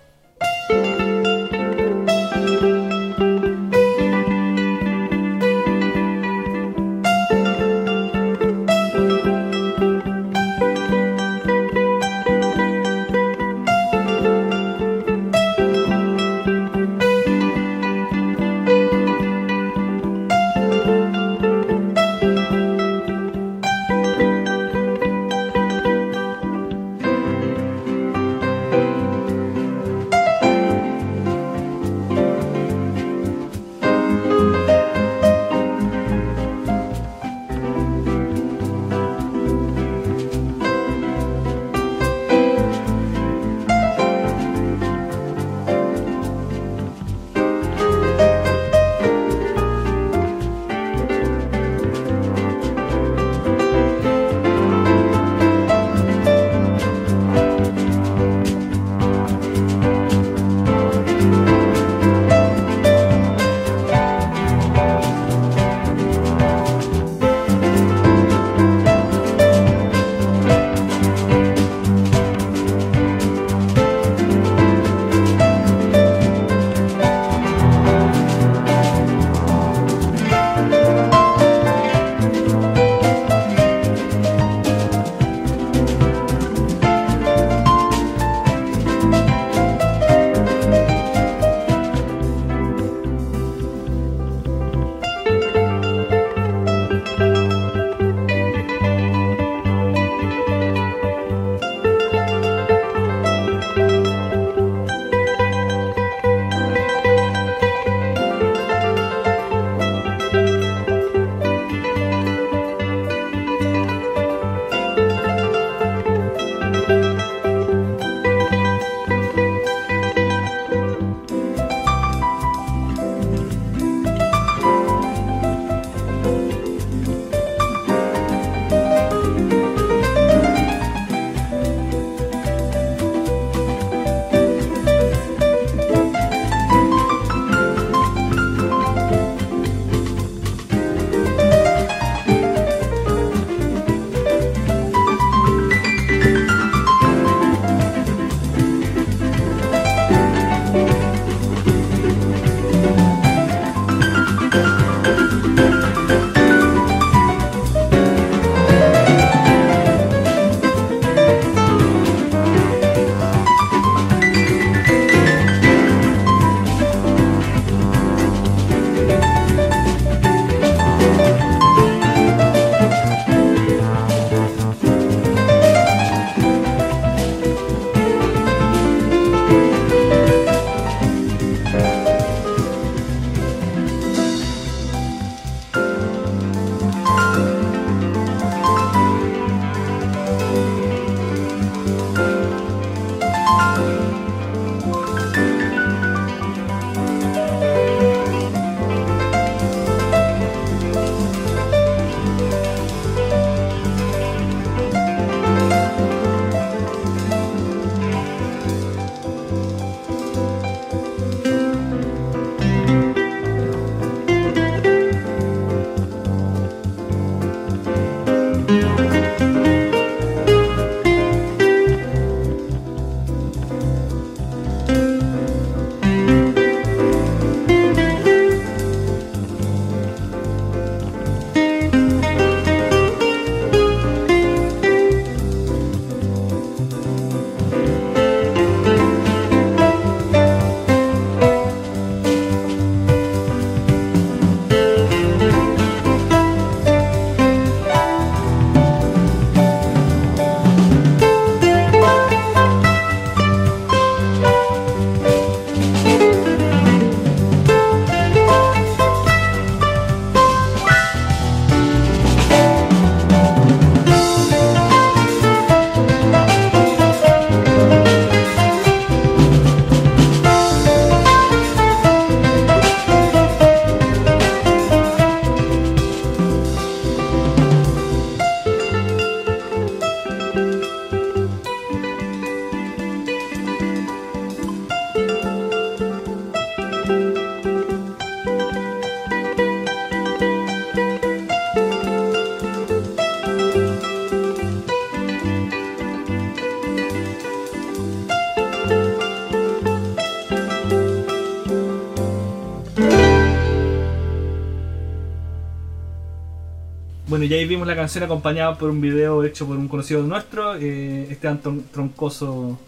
Ya ahí vimos la canción acompañada por un video hecho por un conocido nuestro, eh, Esteban Tron- Troncoso,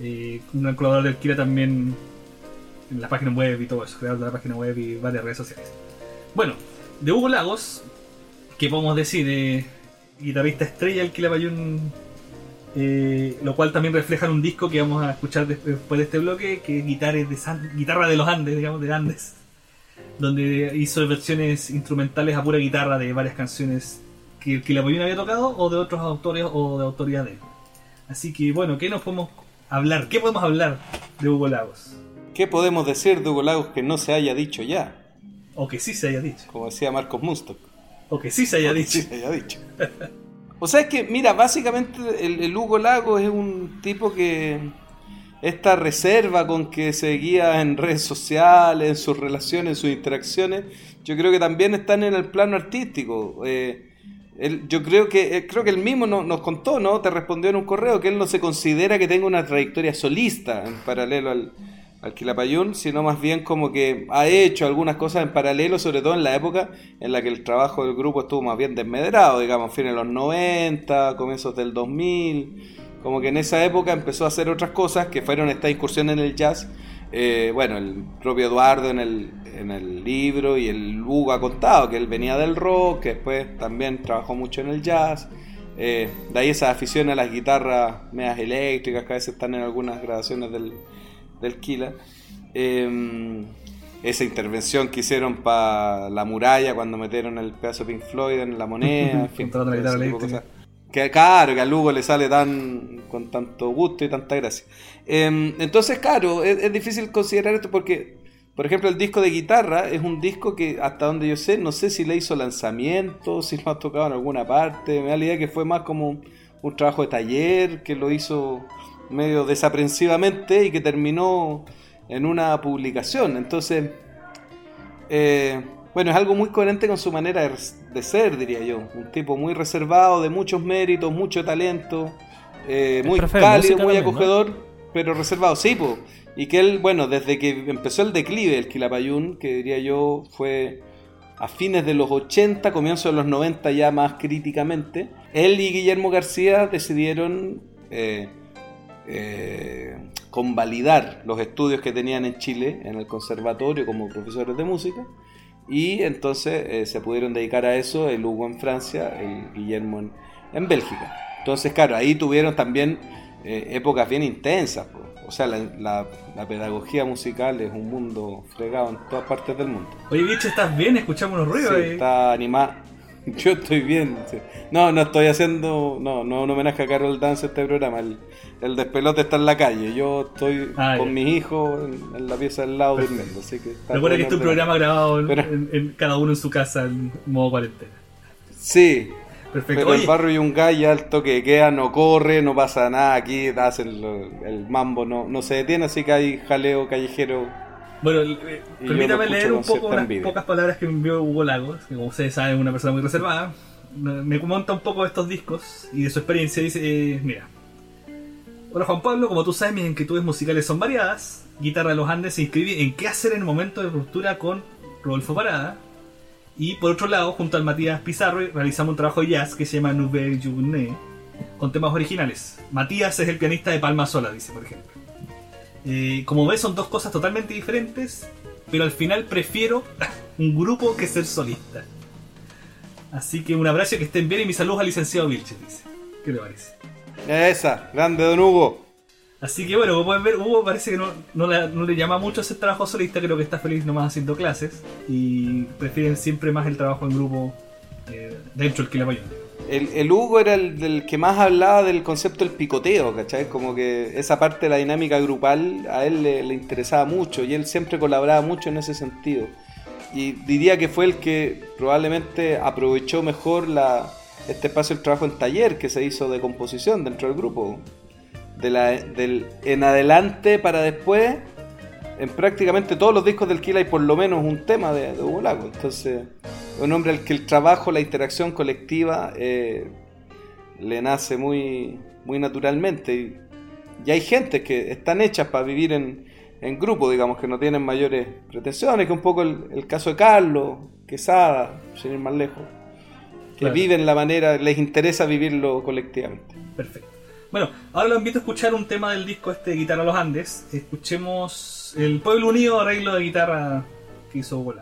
eh, un colaborador del Kira también en la página web y todo eso, creador de la página web y varias redes sociales. Bueno, de Hugo Lagos, ¿qué podemos decir? Eh, guitarrista estrella del Kila Payún, eh, lo cual también refleja en un disco que vamos a escuchar des- después de este bloque, que es de, Guitarra de los Andes, digamos, de Andes donde hizo versiones instrumentales a pura guitarra de varias canciones que, que la Payún había tocado o de otros autores o de autoría de él. Así que bueno, ¿qué nos podemos hablar? ¿Qué podemos hablar de Hugo Lagos? ¿Qué podemos decir de Hugo Lagos que no se haya dicho ya? O que sí se haya dicho. Como decía Marcos Munstock. O que sí se haya dicho. Sí, se haya dicho. o sea, es que, mira, básicamente el, el Hugo Lagos es un tipo que esta reserva con que se guía en redes sociales, en sus relaciones, en sus interacciones, yo creo que también están en el plano artístico. Eh, él- yo creo que eh, creo que él mismo no- nos contó, ¿no? Te respondió en un correo que él no se considera que tenga una trayectoria solista en paralelo al, al Quilapayún, sino más bien como que ha hecho algunas cosas en paralelo, sobre todo en la época en la que el trabajo del grupo estuvo más bien desmedrado, digamos, fines de los 90, comienzos del 2000, como que en esa época empezó a hacer otras cosas que fueron esta incursión en el jazz. Eh, bueno, el propio Eduardo en el, en el libro y el Hugo ha contado que él venía del rock, que después también trabajó mucho en el jazz. Eh, de ahí esa afición a las guitarras medias eléctricas que a veces están en algunas grabaciones del, del Kila. Eh, esa intervención que hicieron para la muralla cuando metieron el pedazo de Pink Floyd en la moneda, en fin, Que claro, que a Lugo le sale tan con tanto gusto y tanta gracia. Eh, entonces, claro, es, difícil considerar esto porque, por ejemplo, el disco de guitarra es un disco que, hasta donde yo sé, no sé si le hizo lanzamiento, si lo ha tocado en alguna parte. Me da la idea que fue más como un, un trabajo de taller, que lo hizo medio desaprensivamente y que terminó en una publicación. Entonces, eh, bueno, es algo muy coherente con su manera de, ser, diría yo. Un tipo muy reservado, de muchos méritos, mucho talento, eh, muy cálido, muy también, ¿no? acogedor, pero reservado. Sí, po. Y que él, bueno, desde que empezó el declive del Quilapayún, que diría yo fue a fines de los 80, comienzos de los 90 ya más críticamente, él y Guillermo García decidieron eh, eh, convalidar los estudios que tenían en Chile, en el conservatorio, como profesores de música, y entonces eh, se pudieron dedicar a eso, el Hugo en Francia, el Guillermo en, en Bélgica. Entonces, claro, ahí tuvieron también eh, épocas bien intensas. po. O sea, la, la- la pedagogía musical es un mundo fregado en todas partes del mundo. Oye, bicho, ¿estás bien? Escuchamos unos ruidos. Sí, eh. está animada. Yo estoy bien. No, no estoy haciendo. No, no un homenaje a Carol Dance este programa. El, el despelote está en la calle. Yo estoy Ah, con mis hijos en, en la pieza al lado durmiendo. Así que Recuerda que este es un programa grabado en, Pero- en- en cada uno en su casa en modo cuarentena. Sí, Perfecto. pero Oye, el barrio Yungay ya el toque de queda no corre, no pasa nada. Aquí hacen lo- el mambo, no, no se detiene. Así que hay jaleo callejero. Bueno, eh, permítame leer un poco unas envidia. pocas palabras que me envió Hugo Lagos, que como ustedes saben es una persona muy reservada. Me comenta un poco de estos discos y de su experiencia. Dice, eh, mira. Hola Juan Pablo, como tú sabes mis inquietudes musicales son variadas. Guitarra de los Andes se inscribe en qué hacer en el momento de ruptura con Rodolfo Parada. Y por otro lado, junto al Matías Pizarro, realizamos un trabajo de jazz que se llama Nouvelle Journée, con temas originales. Matías es el pianista de Palma Sola, dice, por ejemplo. Eh, como ves, son dos cosas totalmente diferentes, pero al final prefiero un grupo que ser solista. Así que un abrazo, que estén bien y mi saludos al licenciado Vilches, dice. ¿Qué le parece? Esa, grande don Hugo. Así que bueno, como pueden ver, Hugo parece que no, no le, no le llama mucho ese trabajo solista, creo que está feliz nomás haciendo clases y prefieren siempre más el trabajo en grupo eh, dentro del Quilapayún. El, el Hugo era el del que más hablaba del concepto del picoteo, ¿cachai? Como que esa parte de la dinámica grupal a él le, interesaba mucho y él siempre colaboraba mucho en ese sentido. Y diría que fue el que probablemente aprovechó mejor este espacio del trabajo en taller que se hizo de composición dentro del grupo. En adelante para después en prácticamente todos los discos del Kill hay por lo menos un tema de, de Hugo Lago. Entonces, es un hombre al que el trabajo, la interacción colectiva eh, le nace muy, muy naturalmente. Y, y hay gente que están hechas para vivir en, en grupo, digamos, que no tienen mayores pretensiones, que un poco el, el caso de Carlos, Quesada, sin ir más lejos, que Claro. viven la manera, les interesa vivirlo colectivamente. Perfecto. Bueno, ahora lo invito a escuchar un tema del disco este Guitarra a los Andes. Escuchemos El Pueblo Unido, arreglo de guitarra que hizo Hugo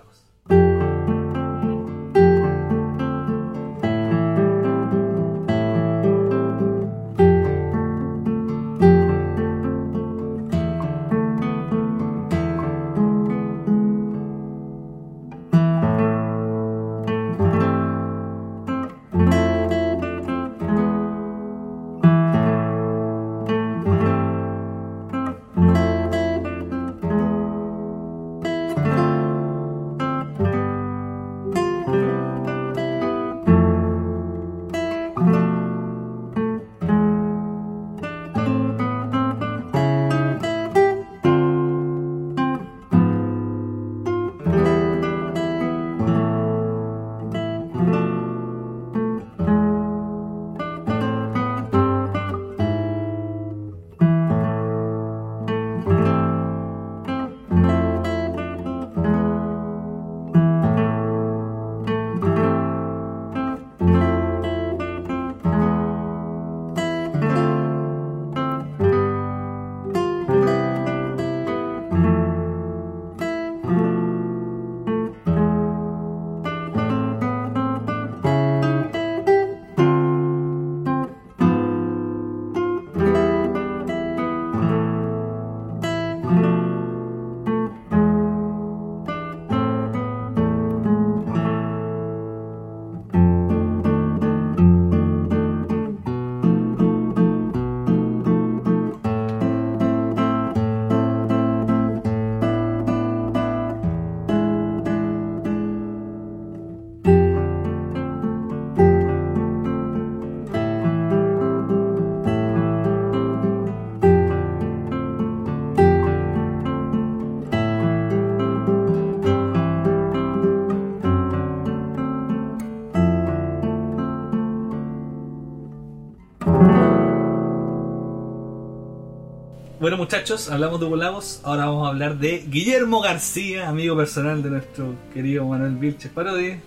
muchachos, hablamos de Hugo Lagos, ahora vamos a hablar de Guillermo García, amigo personal de nuestro querido Manuel Vilches Parodi,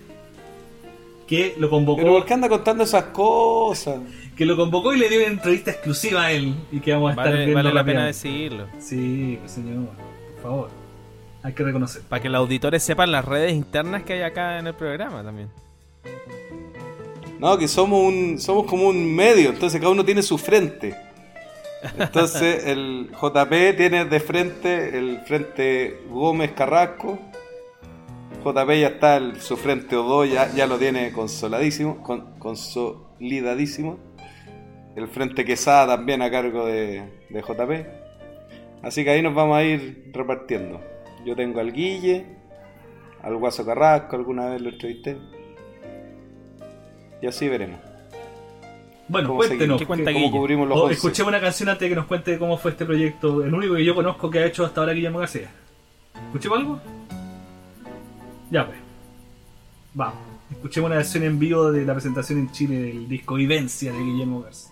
que lo convocó, Pero ¿por qué anda contando esas cosas? que lo convocó y le dio una entrevista exclusiva a él y que vamos a estar Vale, viendo vale la pena decirlo. Sí, pues, señor, por favor, hay que reconocer. Para que los auditores sepan las redes internas que hay acá en el programa también. No, que somos un somos como un medio, entonces cada uno tiene su frente. Entonces el JP tiene de frente el frente Gómez Carrasco. JP ya está el, su frente O2, ya, ya lo tiene consoladísimo, con- consolidadísimo. El frente Quesada también a cargo de, de JP. Así que ahí nos vamos a ir repartiendo. Yo tengo al Guille, al Guaso Carrasco, alguna vez lo entrevisté. Y así veremos. Bueno, ¿Cómo cuéntenos, seguimos? ¿Qué cuenta que- ¿Cómo cubrimos los o 11? escuchemos una canción antes de que nos cuente cómo fue este proyecto, el único que yo conozco que ha hecho hasta ahora Guillermo García. ¿Escuchemos algo? Ya pues. Vamos. Escuchemos una versión en vivo de la presentación en Chile del disco Vivencia de Guillermo García.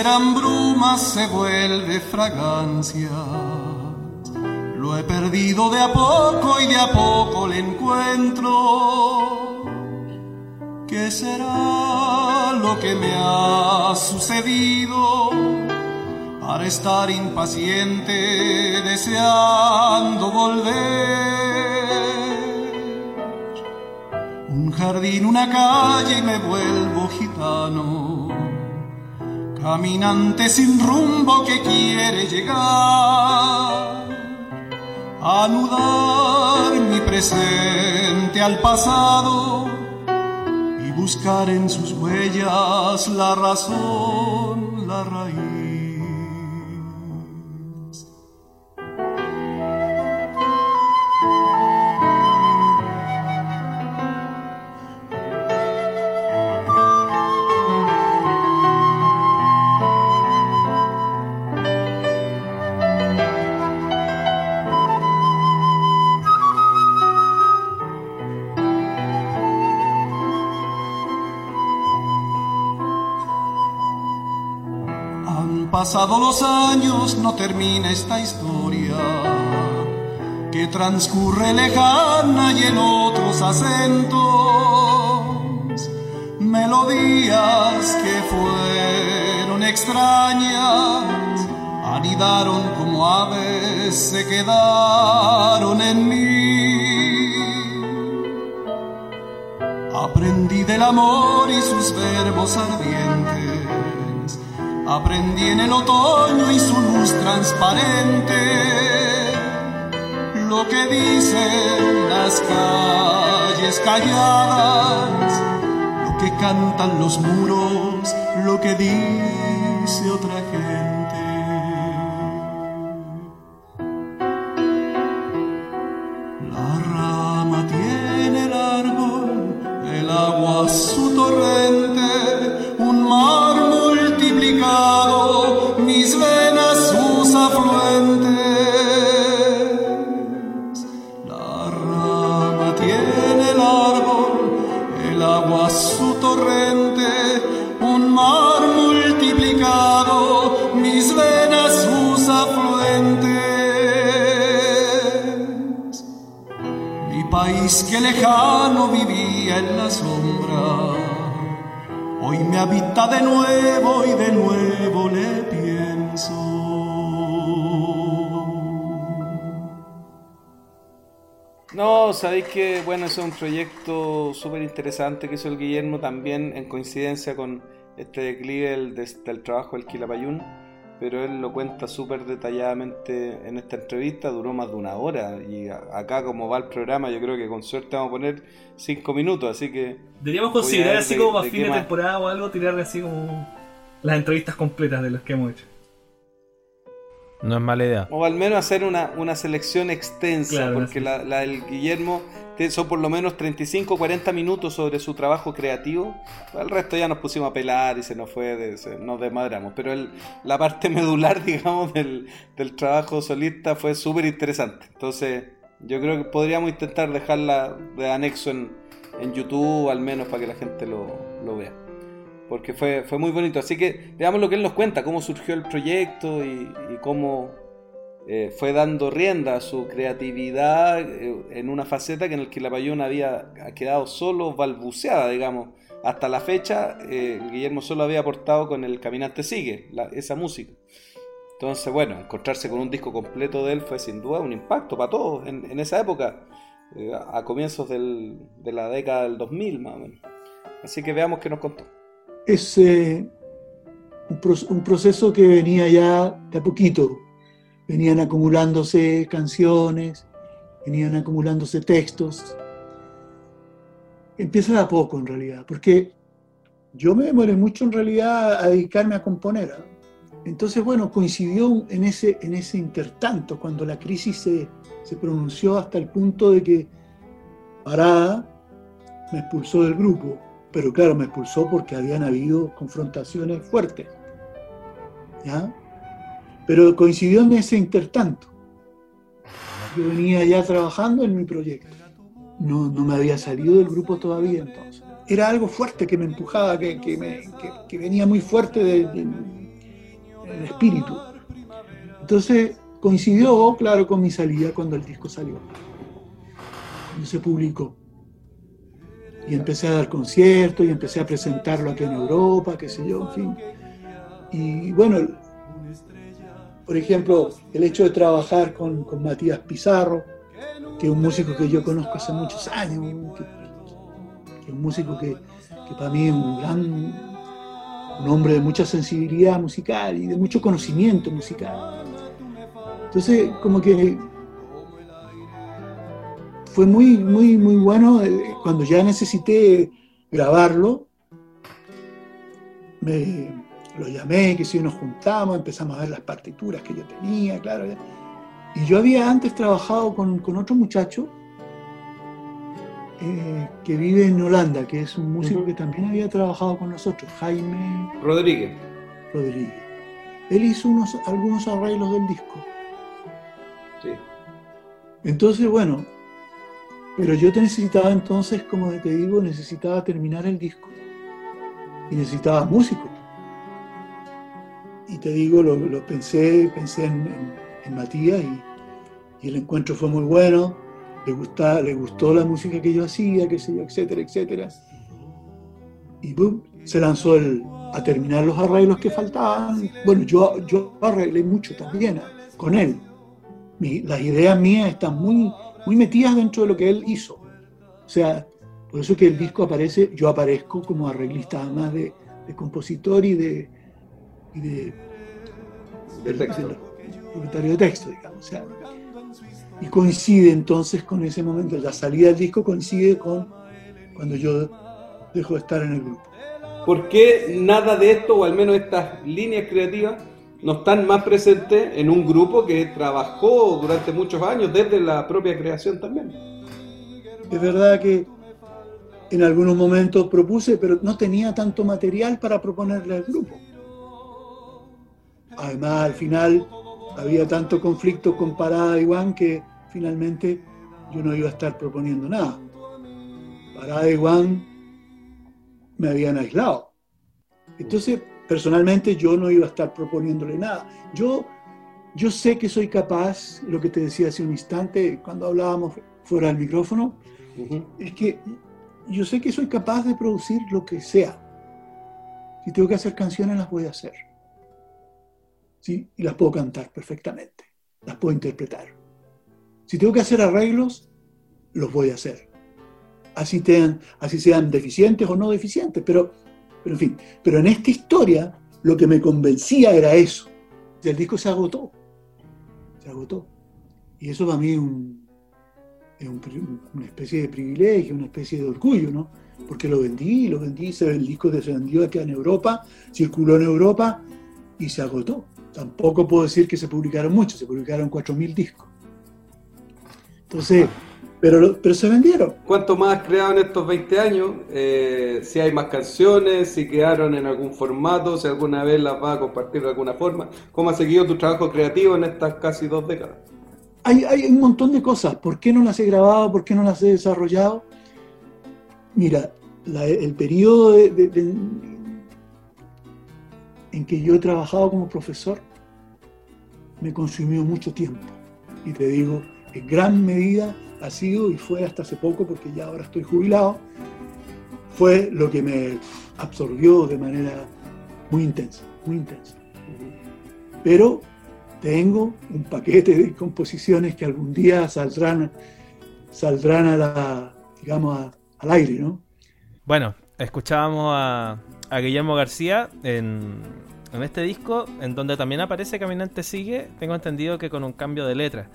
País eran brumas, se vuelve fragancia. Lo he perdido de a poco y de a poco le encuentro. ¿Qué será lo que me ha sucedido para estar impaciente deseando volver? Un jardín, una calle y me vuelvo gitano, caminante sin rumbo que quiere llegar anudar mi presente al pasado y buscar en sus huellas la razón, la raíz. Pasado los años, no termina esta historia que transcurre lejana y en otros acentos, melodías que fueron extrañas, anidaron como aves, se quedaron en mí. Aprendí del amor y sus verbos ardientes. Aprendí en el otoño y su luz transparente. Lo que dicen las calles calladas. Lo que cantan los muros. Lo que dice otra gente. Bueno, ese es un proyecto súper interesante que hizo el Guillermo también en coincidencia con este declive del, trabajo del Quilapayún, pero él lo cuenta súper detalladamente en esta entrevista, duró más de una hora y acá como va el programa yo creo que con suerte vamos a poner cinco minutos, así que... Deberíamos considerar así como a fin de temporada o algo, tirar así como las entrevistas completas de las que hemos hecho. No es mala idea. O al menos hacer una, una selección extensa, Claro, porque sí. la, la del Guillermo son por lo menos 35 40 minutos sobre su trabajo creativo. El resto ya nos pusimos a pelar y se nos fue, de- se- nos desmadramos. Pero el- la parte medular, digamos, del, del trabajo solista fue súper interesante. Entonces, yo creo que podríamos intentar dejarla de anexo en, en YouTube, al menos para que la gente lo, lo vea porque fue, fue muy bonito. Así que veamos lo que él nos cuenta, cómo surgió el proyecto y, cómo eh, fue dando rienda a su creatividad eh, en una faceta que en el que la Payón había ha quedado solo balbuceada, digamos. Hasta la fecha, eh, Guillermo solo había aportado con El Caminante Sigue, la- esa música. Entonces, bueno, encontrarse con un disco completo de él fue sin duda un impacto para todos en, esa época, a comienzos de la década del 2000 más o menos. Así que veamos qué nos contó. Es un proceso que venía ya de a poquito. Venían acumulándose canciones, venían acumulándose textos. Empieza de a poco en realidad, porque yo me demoré mucho en realidad a dedicarme a componer. ¿ah? Entonces, bueno, coincidió en ese, en ese intertanto, cuando la crisis se, se pronunció hasta el punto de que Parada me expulsó del grupo. Pero claro, me expulsó porque habían habido confrontaciones fuertes. ¿Ya? Pero coincidió en ese intertanto. Yo venía ya trabajando en mi proyecto. No, no me había salido del grupo todavía entonces. Era algo fuerte que me empujaba, que, que venía muy fuerte de- de- del espíritu. Entonces coincidió, claro, con mi salida cuando el disco salió. Cuando se publicó. Y empecé a dar conciertos y empecé a presentarlo aquí en Europa, qué sé yo, en fin. Y bueno, por ejemplo, el hecho de trabajar con, con Matías Pizarro, que es un músico que yo conozco hace muchos años, que, es un músico que, que para mí es un gran, un hombre de mucha sensibilidad musical y de mucho conocimiento musical. Entonces, como que fue muy, muy, muy bueno eh, cuando ya necesité grabarlo. Me, lo llamé, que si nos juntamos, empezamos a ver las partituras que yo tenía, claro. Y yo había antes trabajado con, con otro muchacho eh, que vive en Holanda, que es un músico que también había trabajado con nosotros, Jaime Rodríguez. Rodríguez. Él hizo unos, algunos arreglos del disco. Sí. Entonces, bueno, pero yo te necesitaba entonces, como te digo, necesitaba terminar el disco. Y necesitaba músicos. Y te digo, lo, lo pensé, pensé en, en, en Matías y, y, el encuentro fue muy bueno. Le, gusta, le gustó la música que yo hacía, qué sé yo, etcétera, etcétera. Y boom, se lanzó el, a terminar los arreglos que faltaban. Bueno, yo, yo arreglé mucho también ¿eh? con él. Mi, las ideas mías están muy, muy metidas dentro de lo que él hizo. O sea, por eso que el disco aparece, yo aparezco como arreglista además de, de compositor y de, y de, de texto. De, propietario de texto, digamos. O sea, y coincide entonces con ese momento, la salida del disco coincide con cuando yo dejo de estar en el grupo. ¿Por qué nada de esto, o al menos estas líneas creativas, no están más presentes en un grupo que trabajó durante muchos años desde la propia creación también? Es verdad que en algunos momentos propuse, pero no tenía tanto material para proponerle al grupo. Además, al final había tanto conflicto con Parada y Juan que finalmente yo no iba a estar proponiendo nada. Parada y Juan me habían aislado. Entonces, personalmente yo no iba a estar proponiéndole nada. Yo, yo sé que soy capaz, lo que te decía hace un instante cuando hablábamos fuera del micrófono, uh -huh. es que yo sé que soy capaz de producir lo que sea. Si tengo que hacer canciones, las voy a hacer. ¿Sí? Y las puedo cantar perfectamente. Las puedo interpretar. Si tengo que hacer arreglos, los voy a hacer. Así, tengan, así sean deficientes o no deficientes. Pero, pero, en fin, pero en esta historia lo que me convencía era eso. Y el disco se agotó. Se agotó. Y eso para mí es un, es un, una especie de privilegio, una especie de orgullo, ¿no? Porque lo vendí, lo vendí, el disco se vendió aquí en Europa, circuló en Europa y se agotó. Tampoco puedo decir que se publicaron muchos, se publicaron 4.000 discos. Entonces, pero, pero se vendieron. ¿Cuánto más has creado en estos 20 años? Eh, si hay más canciones, si quedaron en algún formato, si alguna vez las vas a compartir de alguna forma. ¿Cómo ha seguido tu trabajo creativo en estas casi dos décadas? Hay, hay un montón de cosas. ¿Por qué no las he grabado? ¿Por qué no las he desarrollado? Mira, la, el periodo de, de, de, en que yo he trabajado como profesor me consumió mucho tiempo. Y te digo, en gran medida ha sido, y fue hasta hace poco, porque ya ahora estoy jubilado, fue lo que me absorbió de manera muy intensa, muy intensa. Pero tengo un paquete de composiciones que algún día saldrán, saldrán a la, digamos, a, al aire, ¿no? Bueno, escuchábamos a, a Guillermo García en, en, este disco, en donde también aparece Caminante Sigue, tengo entendido que con un cambio de letra.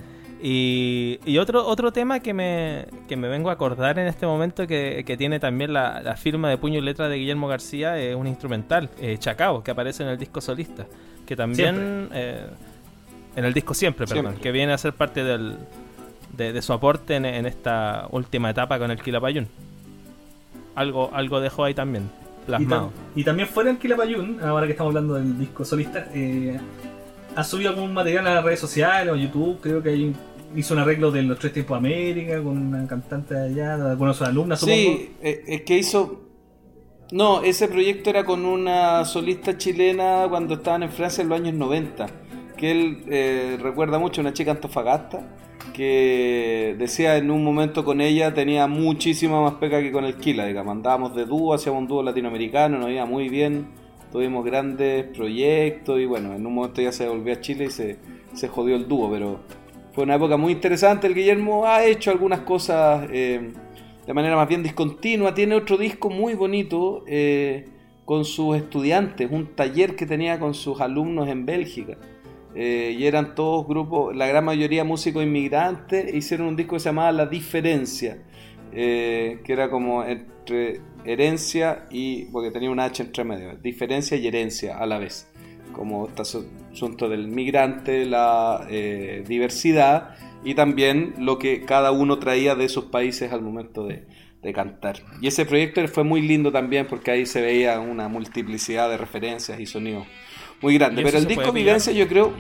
Y, y, otro, otro tema que me, que me vengo a acordar en este momento que, que tiene también la, la, firma de puño y letra de Guillermo García es un instrumental, eh, Chacao, que aparece en el disco solista, que también... Eh, en el disco siempre, perdón, siempre. que viene a ser parte del, de, de, su aporte en, en, esta última etapa con el Quilapayún. Algo, algo dejó ahí también, plasmado. Y, tam y también fuera del Quilapayún, ahora que estamos hablando del disco solista, eh, ha subido algún material a las redes sociales o YouTube, creo que hay hizo un arreglo de los tres tiempos de América con una cantante de allá, de sus alumnas, supongo. Sí, es que hizo. No, ese proyecto era con una solista chilena cuando estaban en Francia en los años 90. Que él eh, recuerda mucho a una chica antofagasta que decía en un momento con ella tenía muchísima más pega que con el Kila, digamos, andábamos de dúo, hacíamos un dúo latinoamericano, nos iba muy bien, tuvimos grandes proyectos y bueno, en un momento ya se volvió a Chile y se, se jodió el dúo, pero fue una época muy interesante, el Guillermo ha hecho algunas cosas eh, de manera más bien discontinua, tiene otro disco muy bonito eh, con sus estudiantes, un taller que tenía con sus alumnos en Bélgica. Eh, y eran todos grupos, la gran mayoría músicos inmigrantes, e hicieron un disco que se llamaba La Diferencia, que era como entre herencia y, porque tenía una H entre medio, diferencia y herencia a la vez, como este asunto del migrante, la eh, diversidad y también lo que cada uno traía de esos países al momento de, de cantar. Y ese proyecto fue muy lindo también porque ahí se veía una multiplicidad de referencias y sonidos muy grande. Pero el disco Vivencia yo creo...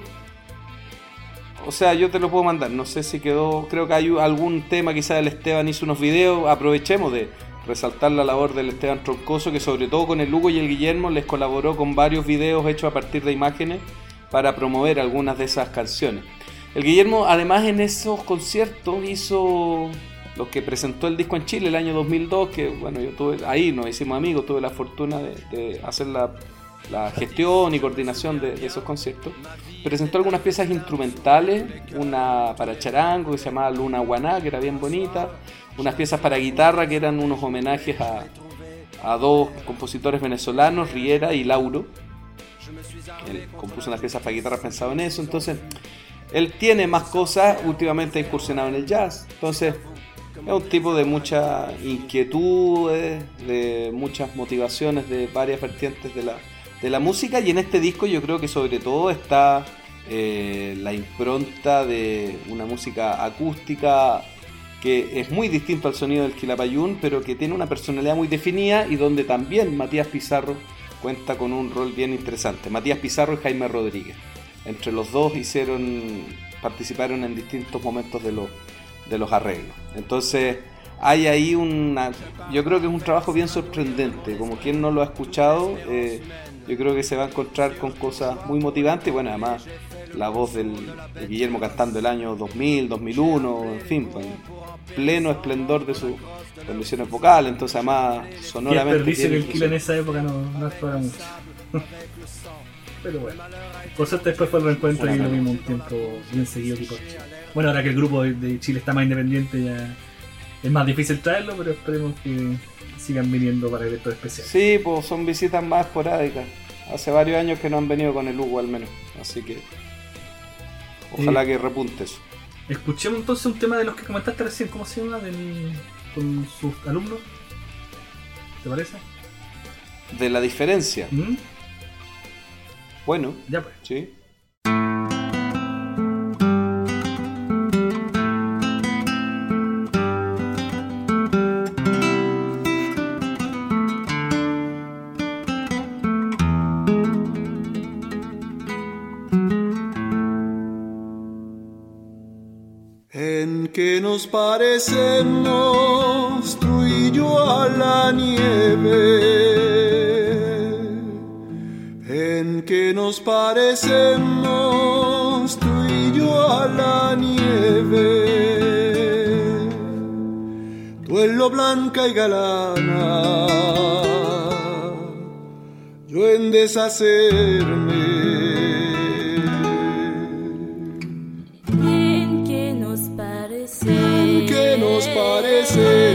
O sea, yo te lo puedo mandar. No sé si quedó... Creo que hay algún tema, quizás el Esteban hizo unos videos. Aprovechemos de resaltar la labor del Esteban Troncoso, que sobre todo con el Hugo y el Guillermo les colaboró con varios videos hechos a partir de imágenes para promover algunas de esas canciones. El Guillermo además en esos conciertos hizo lo que presentó el disco en Chile el año 2002, que bueno, yo tuve ahí, nos hicimos amigos, tuve la fortuna de, de hacer la la gestión y coordinación de, esos conciertos, presentó algunas piezas instrumentales, una para charango que se llamaba Luna Guaná, que era bien bonita, unas piezas para guitarra que eran unos homenajes a, a dos compositores venezolanos, Riera y Lauro. Él compuso unas piezas para guitarra pensado en eso, entonces él tiene más cosas, últimamente ha incursionado en el jazz, entonces es un tipo de mucha inquietudes, de muchas motivaciones de varias vertientes de la, de la música y en este disco yo creo que sobre todo está eh, la impronta de una música acústica que es muy distinto al sonido del Quilapayún, pero que tiene una personalidad muy definida y donde también Matías Pizarro cuenta con un rol bien interesante. Matías Pizarro y Jaime Rodríguez. Entre los dos hicieron, participaron en distintos momentos de los, de los arreglos. Entonces, hay ahí una. Yo creo que es un trabajo bien sorprendente. Como quien no lo ha escuchado, eh, yo creo que se va a encontrar con cosas muy motivantes. Bueno, además, la voz del, de Guillermo cantando el año 2000, 2001, en fin, pues, pleno esplendor de sus condiciones vocales. Entonces, además, sonoramente. dice que el kilo en esa época no, no actuaba mucho. Pero bueno, por suerte después fue el reencuentro y lo vimos un tiempo bien seguido. Tipo bueno, ahora que el grupo de Chile está más independiente, ya es más difícil traerlo, pero esperemos que sigan viniendo para eventos especiales. Sí, pues son visitas más esporádicas. Hace varios años que no han venido con el Hugo al menos, así que ojalá eh, que repunte eso. Escuchemos entonces un tema de los que comentaste recién, ¿cómo se llama? Del, con sus alumnos. ¿Te parece? De la diferencia. ¿Mm? Bueno, ya pues. Sí. Parecemos tú yo a la nieve, en que nos parecemos tú a la nieve, tú en lo blanca y galana, yo en deshacerme parecemos.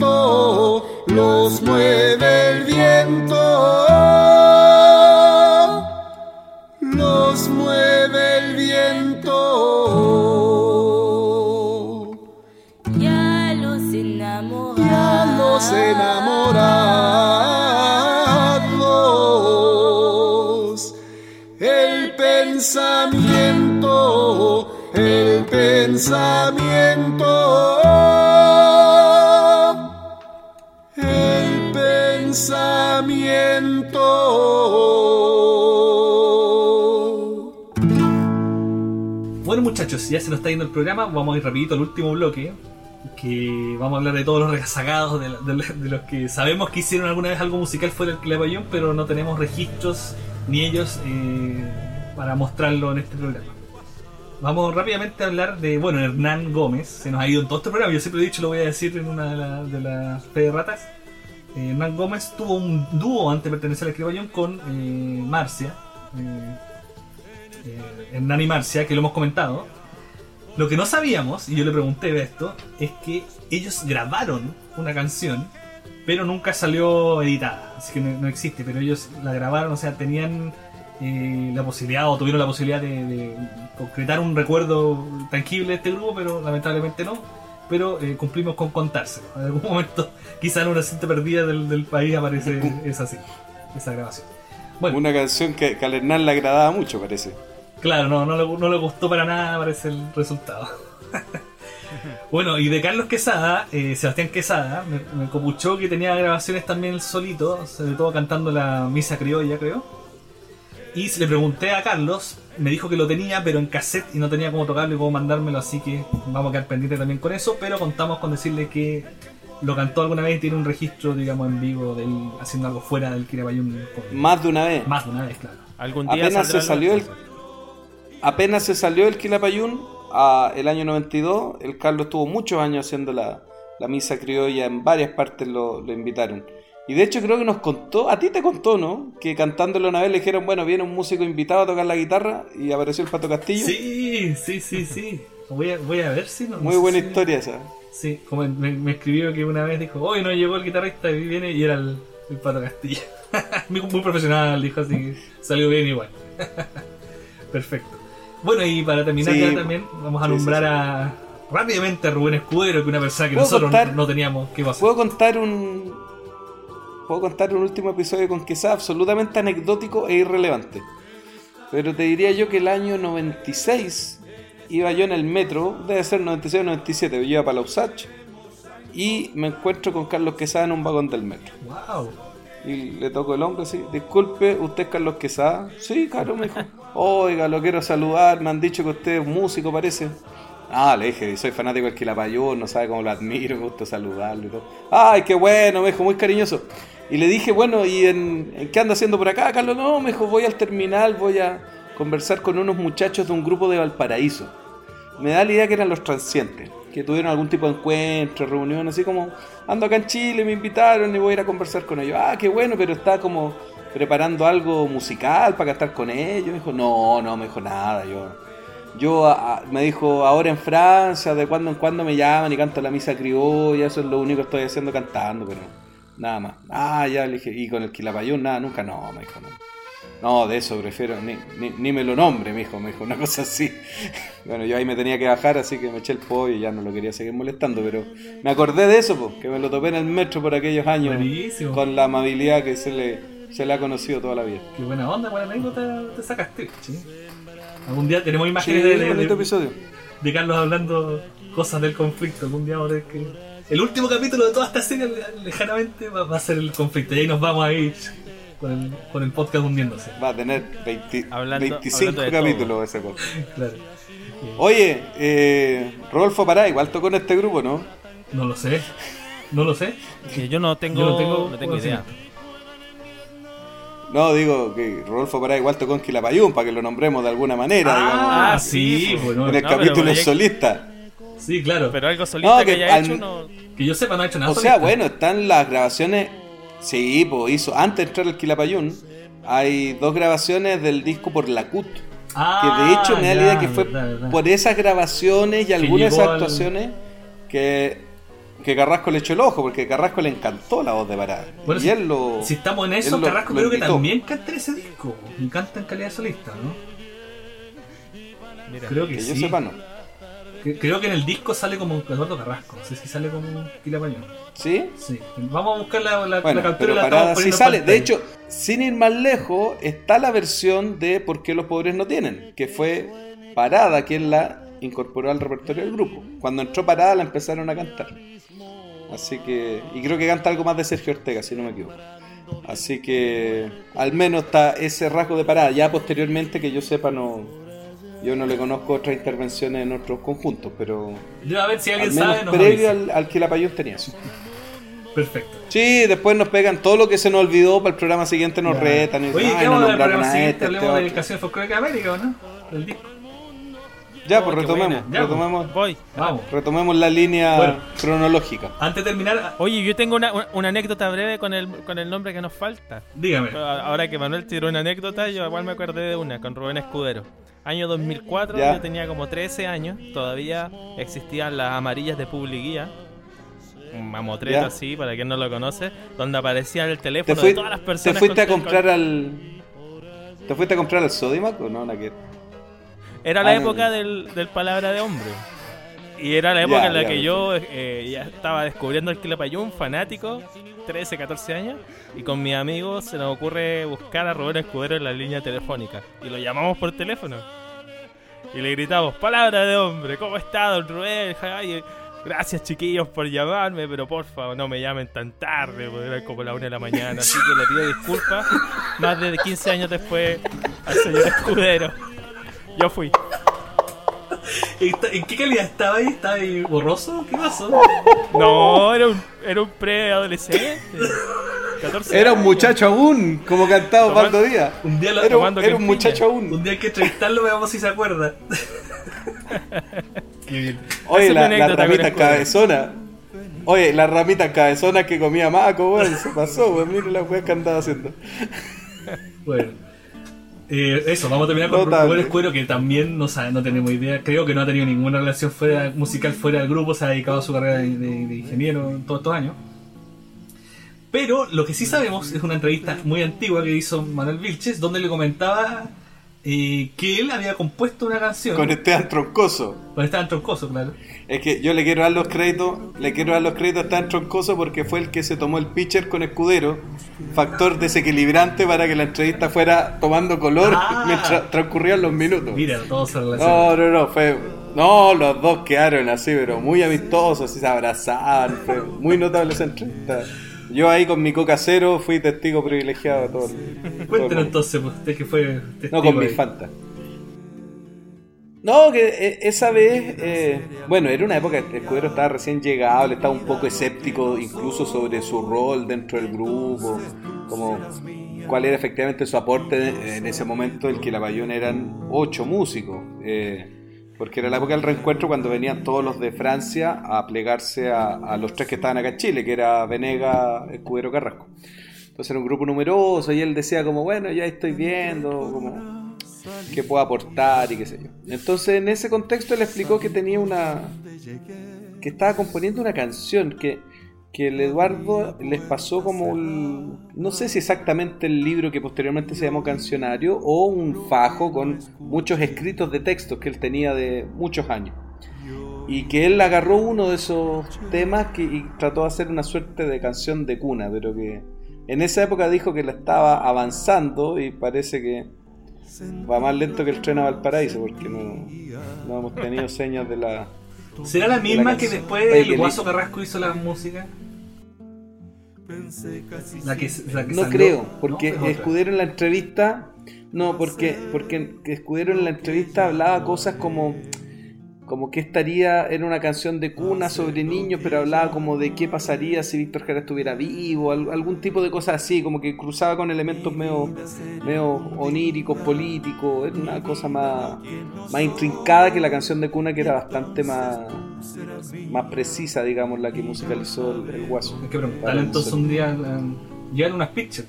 los mueve el viento, los mueve el viento. y a los enamorados. y a los enamorados. El pensamiento, el pensamiento, Muchachos, ya se nos está yendo el programa, vamos a ir rapidito al último bloque, que vamos a hablar de todos los rezagados, de, de- de los que sabemos que hicieron alguna vez algo musical fuera del Clavallón, pero no tenemos registros ni ellos eh, para mostrarlo en este programa. Vamos rápidamente a hablar de, bueno, Hernán Gómez, se nos ha ido en todo este programa, yo siempre he dicho, lo voy a decir en una de, la- de las fe de ratas. Eh, Hernán Gómez tuvo un dúo antes de pertenecer al Clavallón con eh, Marcia. eh, Hernán y Marcia, que lo hemos comentado. Lo que no sabíamos, y yo le pregunté de esto, es que ellos grabaron una canción, pero nunca salió editada, así que no, no existe, pero ellos la grabaron, o sea, tenían eh, la posibilidad o tuvieron la posibilidad de, de concretar un recuerdo tangible de este grupo, pero lamentablemente no. Pero eh, cumplimos con contárselo. En algún momento, quizá en una cinta perdida del, del país aparece esa, así, esa grabación. Una canción que, que al Hernán le agradaba mucho, parece. Claro, no, no, le, no le gustó para nada, parece el resultado. bueno, y de Carlos Quesada, eh, Sebastián Quesada, me, me copuchó que tenía grabaciones también solito, sobre todo cantando la misa criolla, creo. Y le pregunté a Carlos, me dijo que lo tenía, pero en cassette y no tenía cómo tocarlo y cómo mandármelo, así que vamos a quedar pendientes también con eso, pero contamos con decirle que lo cantó alguna vez y tiene un registro, digamos, en vivo de él haciendo algo fuera del Kirapayún. Más de una vez. Más de una vez, claro. Algún día Apenas se salió el, apenas se salió el Quilapayún, a el año 92, el Carlos estuvo muchos años haciendo la, la misa criolla, en varias partes lo, lo invitaron. Y de hecho creo que nos contó, a ti te contó, ¿no? Que cantándolo una vez le dijeron, bueno, viene un músico invitado a tocar la guitarra y apareció el Pato Castillo. Sí, sí, sí, sí. Voy a, voy a ver si no. Muy no buena si- historia esa. Sí, como me, me escribió que una vez dijo, hoy no llegó el guitarrista y viene y era el, el Pato Castillo. muy, muy profesional, dijo, así salió bien igual. Perfecto. Bueno, y para terminar Sí, ya también, vamos a sí, nombrar a rápidamente a Rubén Escudero, que una persona que ¿Puedo nosotros contar? no, teníamos. ¿Qué pasó? ¿Puedo contar un. Puedo contar un último episodio con que sea absolutamente anecdótico e irrelevante. Pero te diría yo que el año 96 iba yo en el metro, debe ser 96 o 97, yo iba para la USACH y me encuentro con Carlos Quesada en un vagón del metro. ¡Wow! Y le toco el hombro así, disculpe, ¿usted es Carlos Quesada? Sí, claro, me dijo. Oiga, lo quiero saludar, me han dicho que usted es músico, parece. Ah, le dije, soy fanático del Quilapayún, no sabe cómo lo admiro, me gusta saludarlo y todo. Ay, qué bueno, me dijo, muy cariñoso. Y le dije, bueno, ¿y en qué anda haciendo por acá, Carlos? No, me dijo, voy al terminal, voy a conversar con unos muchachos de un grupo de Valparaíso. Me da la idea que eran los transientes, que tuvieron algún tipo de encuentro, reunión, así como, ando acá en Chile, me invitaron y voy a ir a conversar con ellos. Ah, qué bueno, pero está como preparando algo musical para cantar con ellos. Me dijo, no, no, me dijo nada, yo... Yo a- me dijo, ahora en Francia, de cuando en cuando me llaman y canto la misa criolla, eso es lo único que estoy haciendo cantando, pero nada más. Ah, ya le dije, y con el Quilapayún, nada, nunca, no, me dijo, no. No, de eso prefiero, ni, ni, ni me lo nombre, me dijo, me dijo una cosa así. Bueno, yo ahí me tenía que bajar, así que me eché el pollo y ya no lo quería seguir molestando, pero me acordé de eso, pues, que me lo topé en el metro por aquellos años, Buenísimo. con la amabilidad que se le, se le ha conocido toda la vida. Qué buena onda, buena anécdota te sacaste. sí. Algún día tenemos imágenes Sí, de, de- bonito de- episodio. de Carlos hablando cosas del conflicto. Algún día vamos a ver que. El último capítulo de toda esta serie, le- lejanamente, va, va a ser el conflicto. Y ahí nos vamos a ir con el, con el podcast hundiéndose. Va a tener 20 Hablando- 25 hablando de capítulos ese podcast. Claro. Oye, eh, Rodolfo Pará, igual tocó en este grupo, ¿no? No lo sé. No lo sé. Que yo no tengo, Yo no tengo no tengo idea. No, digo que Rodolfo Pará igual tocó en Quilapayún, para que lo nombremos de alguna manera, Ah, digamos. sí, bueno. En el No, pero capítulo solista. Sí, claro. Pero algo solista No, que, que haya al- hecho no. Que yo sepa, no ha hecho nada. O sea, solista. bueno, están las grabaciones. Sí, pues hizo. Antes de entrar al Quilapayún, hay dos grabaciones del disco por la CUT. Ah, que de hecho me da la idea que fue verdad, verdad. por esas grabaciones y algunas de esas al- actuaciones que, que Carrasco le echó el ojo, porque Carrasco le encantó la voz de Pará. Bueno, y si, él lo. si estamos en eso, Carrasco lo creo que también canta en ese disco. Y canta en calidad solista, ¿no? Mira, Creo que, Que yo sí. sepa, no. Que- Creo que en el disco sale como Eduardo Carrasco. No sé si sale como Quilapayún. ¿Sí? Sí. Vamos a buscar la, la, Bueno, la captura pero Parada sí sale. De hecho, sin ir más lejos, está la versión de ¿Por qué los pobres no tienen? Que fue Parada quien la incorporó al repertorio del grupo. Cuando entró Parada la empezaron a cantar. Así que... Y creo que canta algo más de Sergio Ortega, si no me equivoco. Así que al menos está ese rasgo de Parada. Ya posteriormente, que yo sepa, no... Yo no le conozco otras intervenciones en otros conjuntos, pero... Yo, a ver si Al alguien menos sabe, nos previo al, al que la Payún tenía eso. Perfecto. Sí, después nos pegan todo lo que se nos olvidó para el programa siguiente, nos Ya. retan. Y, Oye, "Ay, ¿qué no del nombraron programa siguiente? este, este Hablemos de otro". canciones folclóricas de América, ¿o no? Del disco. Ya, Oh, pues retomemos. Ya, retomemos, Voy. Vamos. retomemos la línea Bueno. cronológica. Antes de terminar, Oye, yo tengo una, una- una anécdota breve con el, con el nombre que nos falta. dígame. Ahora que Manuel tiró una anécdota, yo igual me acordé de una, con Rubén Escudero. Año 2004, Ya. yo tenía como 13 años, todavía existían las amarillas de Publiguía. Un mamotreto Ya. así, para quien no lo conoce, donde aparecía el ¿Te, teléfono fui- de todas las te personas. fuiste a con- comprar al. ¿Te fuiste a comprar al Sodimac o no? Naquet? Era la época del, del palabra de hombre. Y era la época Ya, en la ya, que yo eh, ya estaba descubriendo el Quilapayún, fanático, 13, 14 años, y con mis amigos se nos ocurre buscar a Rubén Escudero en la línea telefónica. Y lo llamamos por teléfono. Y le gritamos, palabra de hombre, ¿cómo está don Rubén? Ay, gracias chiquillos por llamarme, pero por favor no me llamen tan tarde, porque era como la una de la mañana. Así que le pido disculpas más de 15 años después al señor Escudero. Yo fui. ¿En qué calidad estaba ahí? ¿Estaba ahí borroso? ¿Qué pasó? No, era un, era un preadolescente. 14 Era un muchacho aún, como cantaba Osvaldo Díaz. Un día lo- Era, un- era un muchacho aún. Un día hay que entrevistarlo, veamos si se acuerda. Qué bien. Oye, la, la ramita cabezona. Oye, la ramita cabezona que comía Maco, weón, se pasó, weón. Mire la weá que andaba haciendo. Bueno. Eh, eso, vamos a terminar con Notable. Rubén Escuero, que también no sabe, no tenemos idea. Creo que no ha tenido ninguna relación fuera, musical fuera del grupo, se ha dedicado a su carrera de, de- de ingeniero en todos estos años. Pero lo que sí sabemos es una entrevista muy antigua que hizo Manuel Vilches, donde le comentaba eh, que él había compuesto una canción Con Esteban Troncoso. con Esteban Troncoso, claro. Es que yo le quiero dar los créditos, le quiero dar los créditos a Esteban Troncoso porque fue el que se tomó el pitcher con escudero, factor desequilibrante para que la entrevista fuera tomando color Ah. mientras transcurrían los minutos. Mira, todo se relaciona. No, no, no, fue. No, los dos quedaron así, pero muy amistosos, y se abrazaban. Fue muy notable esa entrevista. Yo ahí con mi coca cero fui testigo privilegiado de todo. el- el- entonces, pues, usted que fue testigo No, con mi ahí. Fanta. No, que eh, esa vez, eh, bueno, era una época que el escudero estaba recién llegado, él estaba un poco escéptico incluso sobre su rol dentro del grupo, como cuál era efectivamente su aporte en ese momento, el que la Bayón eran ocho músicos, eh, porque era la época del reencuentro cuando venían todos los de Francia a plegarse a, los tres que estaban acá en Chile, que era Venega, Escudero, Carrasco. Entonces era un grupo numeroso y él decía como, bueno, ya estoy viendo, como qué puedo aportar y qué sé yo. Entonces en ese contexto él explicó que tenía una... que estaba componiendo una canción que, que el Eduardo les pasó como un... no sé si exactamente el libro que posteriormente se llamó Cancionario o un fajo con muchos escritos de textos que él tenía de muchos años. Y que él agarró uno de esos temas que, y trató de hacer una suerte de canción de cuna, pero que en esa época dijo que la estaba avanzando y parece que va más lento que el tren a Valparaíso porque no, no hemos tenido señas de la... ¿Será la misma la que después Oye, el Guaso Carrasco hizo la música? La que, la que No salió- creo, porque. Escudero en la entrevista. No, porque, porque Escudero en la entrevista hablaba cosas como. Como que estaría. Era una canción de cuna sobre niños, pero hablaba como de qué pasaría si Víctor Jara estuviera vivo, al- algún tipo de cosas así, como que cruzaba con elementos medio, medio oníricos, políticos. Era una cosa más, más intrincada que la canción de cuna, que era bastante más, más precisa, digamos, la que musicalizó el, el guaso. Hay que preguntarle entonces un día. la- Llegan unas pitches.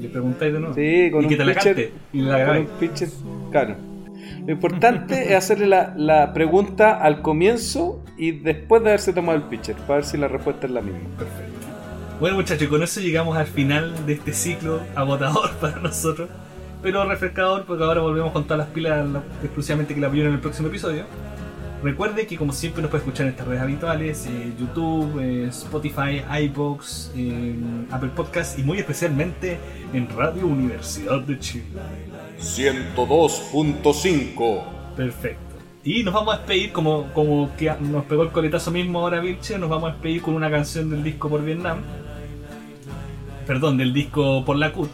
Le preguntáis de nuevo. Sí, con y que un la pitcher- cante. Y la grabáis. claro. Lo importante es hacerle la, la pregunta al comienzo y después de haberse tomado el pitcher, para ver si la respuesta es la misma. Perfecto. Bueno muchachos, con eso llegamos al final de este ciclo agotador para nosotros, pero refrescador porque ahora volvemos con todas las pilas la- exclusivamente que la vieron en el próximo episodio. Recuerde que como siempre nos puede escuchar en estas redes habituales, eh, YouTube, eh, Spotify, iBox, eh, Apple Podcast y muy especialmente en Radio Universidad de Chile. 102.5. Perfecto. Y nos vamos a despedir, como, como que nos pegó el coletazo mismo ahora Vilche, nos vamos a despedir con una canción del disco por Vietnam. Perdón, del disco por la CUT,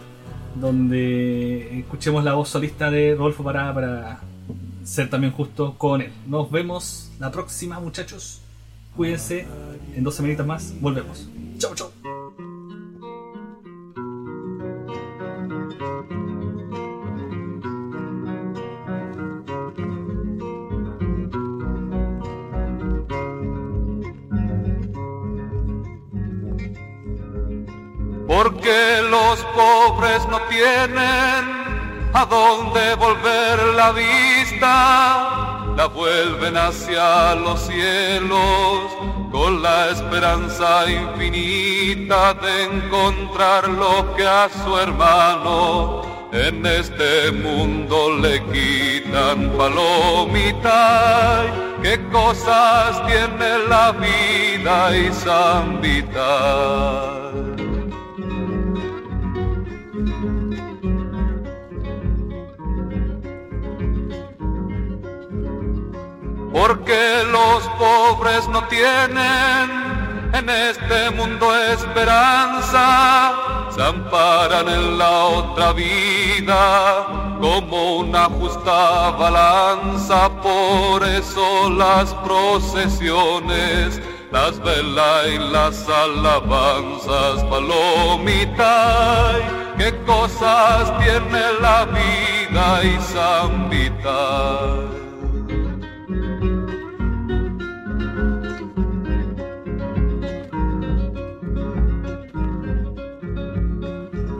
donde escuchemos la voz solista de Rodolfo Parada para ser también justo con él. Nos vemos la próxima, muchachos. Cuídense, en dos semanitas más volvemos. Chau, chau. Tienen a dónde volver la vista, la vuelven hacia los cielos con la esperanza infinita de encontrar lo que a su hermano en este mundo le quitan palomita. ¿Qué cosas tiene la vida y San no tienen en este mundo esperanza, se amparan en la otra vida como una justa balanza, por eso las procesiones, las velas y las alabanzas, palomita, qué cosas tiene la vida y San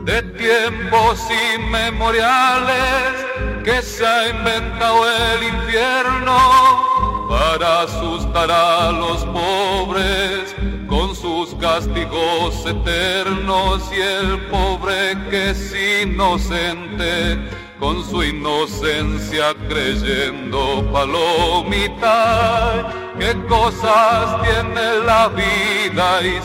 de tiempos inmemoriales que se ha inventado el infierno para asustar a los pobres con sus castigos eternos y el pobre que es inocente con su inocencia creyendo palomita qué cosas tiene la vida y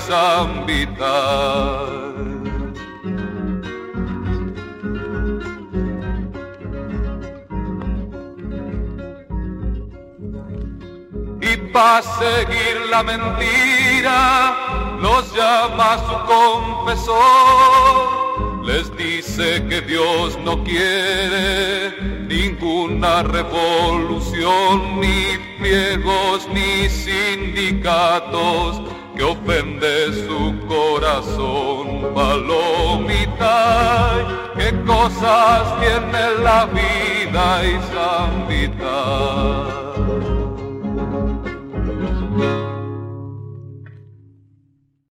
y para seguir la mentira los llama su confesor. Les dice que Dios no quiere ninguna revolución, ni pliegos, ni sindicatos que ofende su corazón. Palomita, qué cosas tiene la vida y San Vital.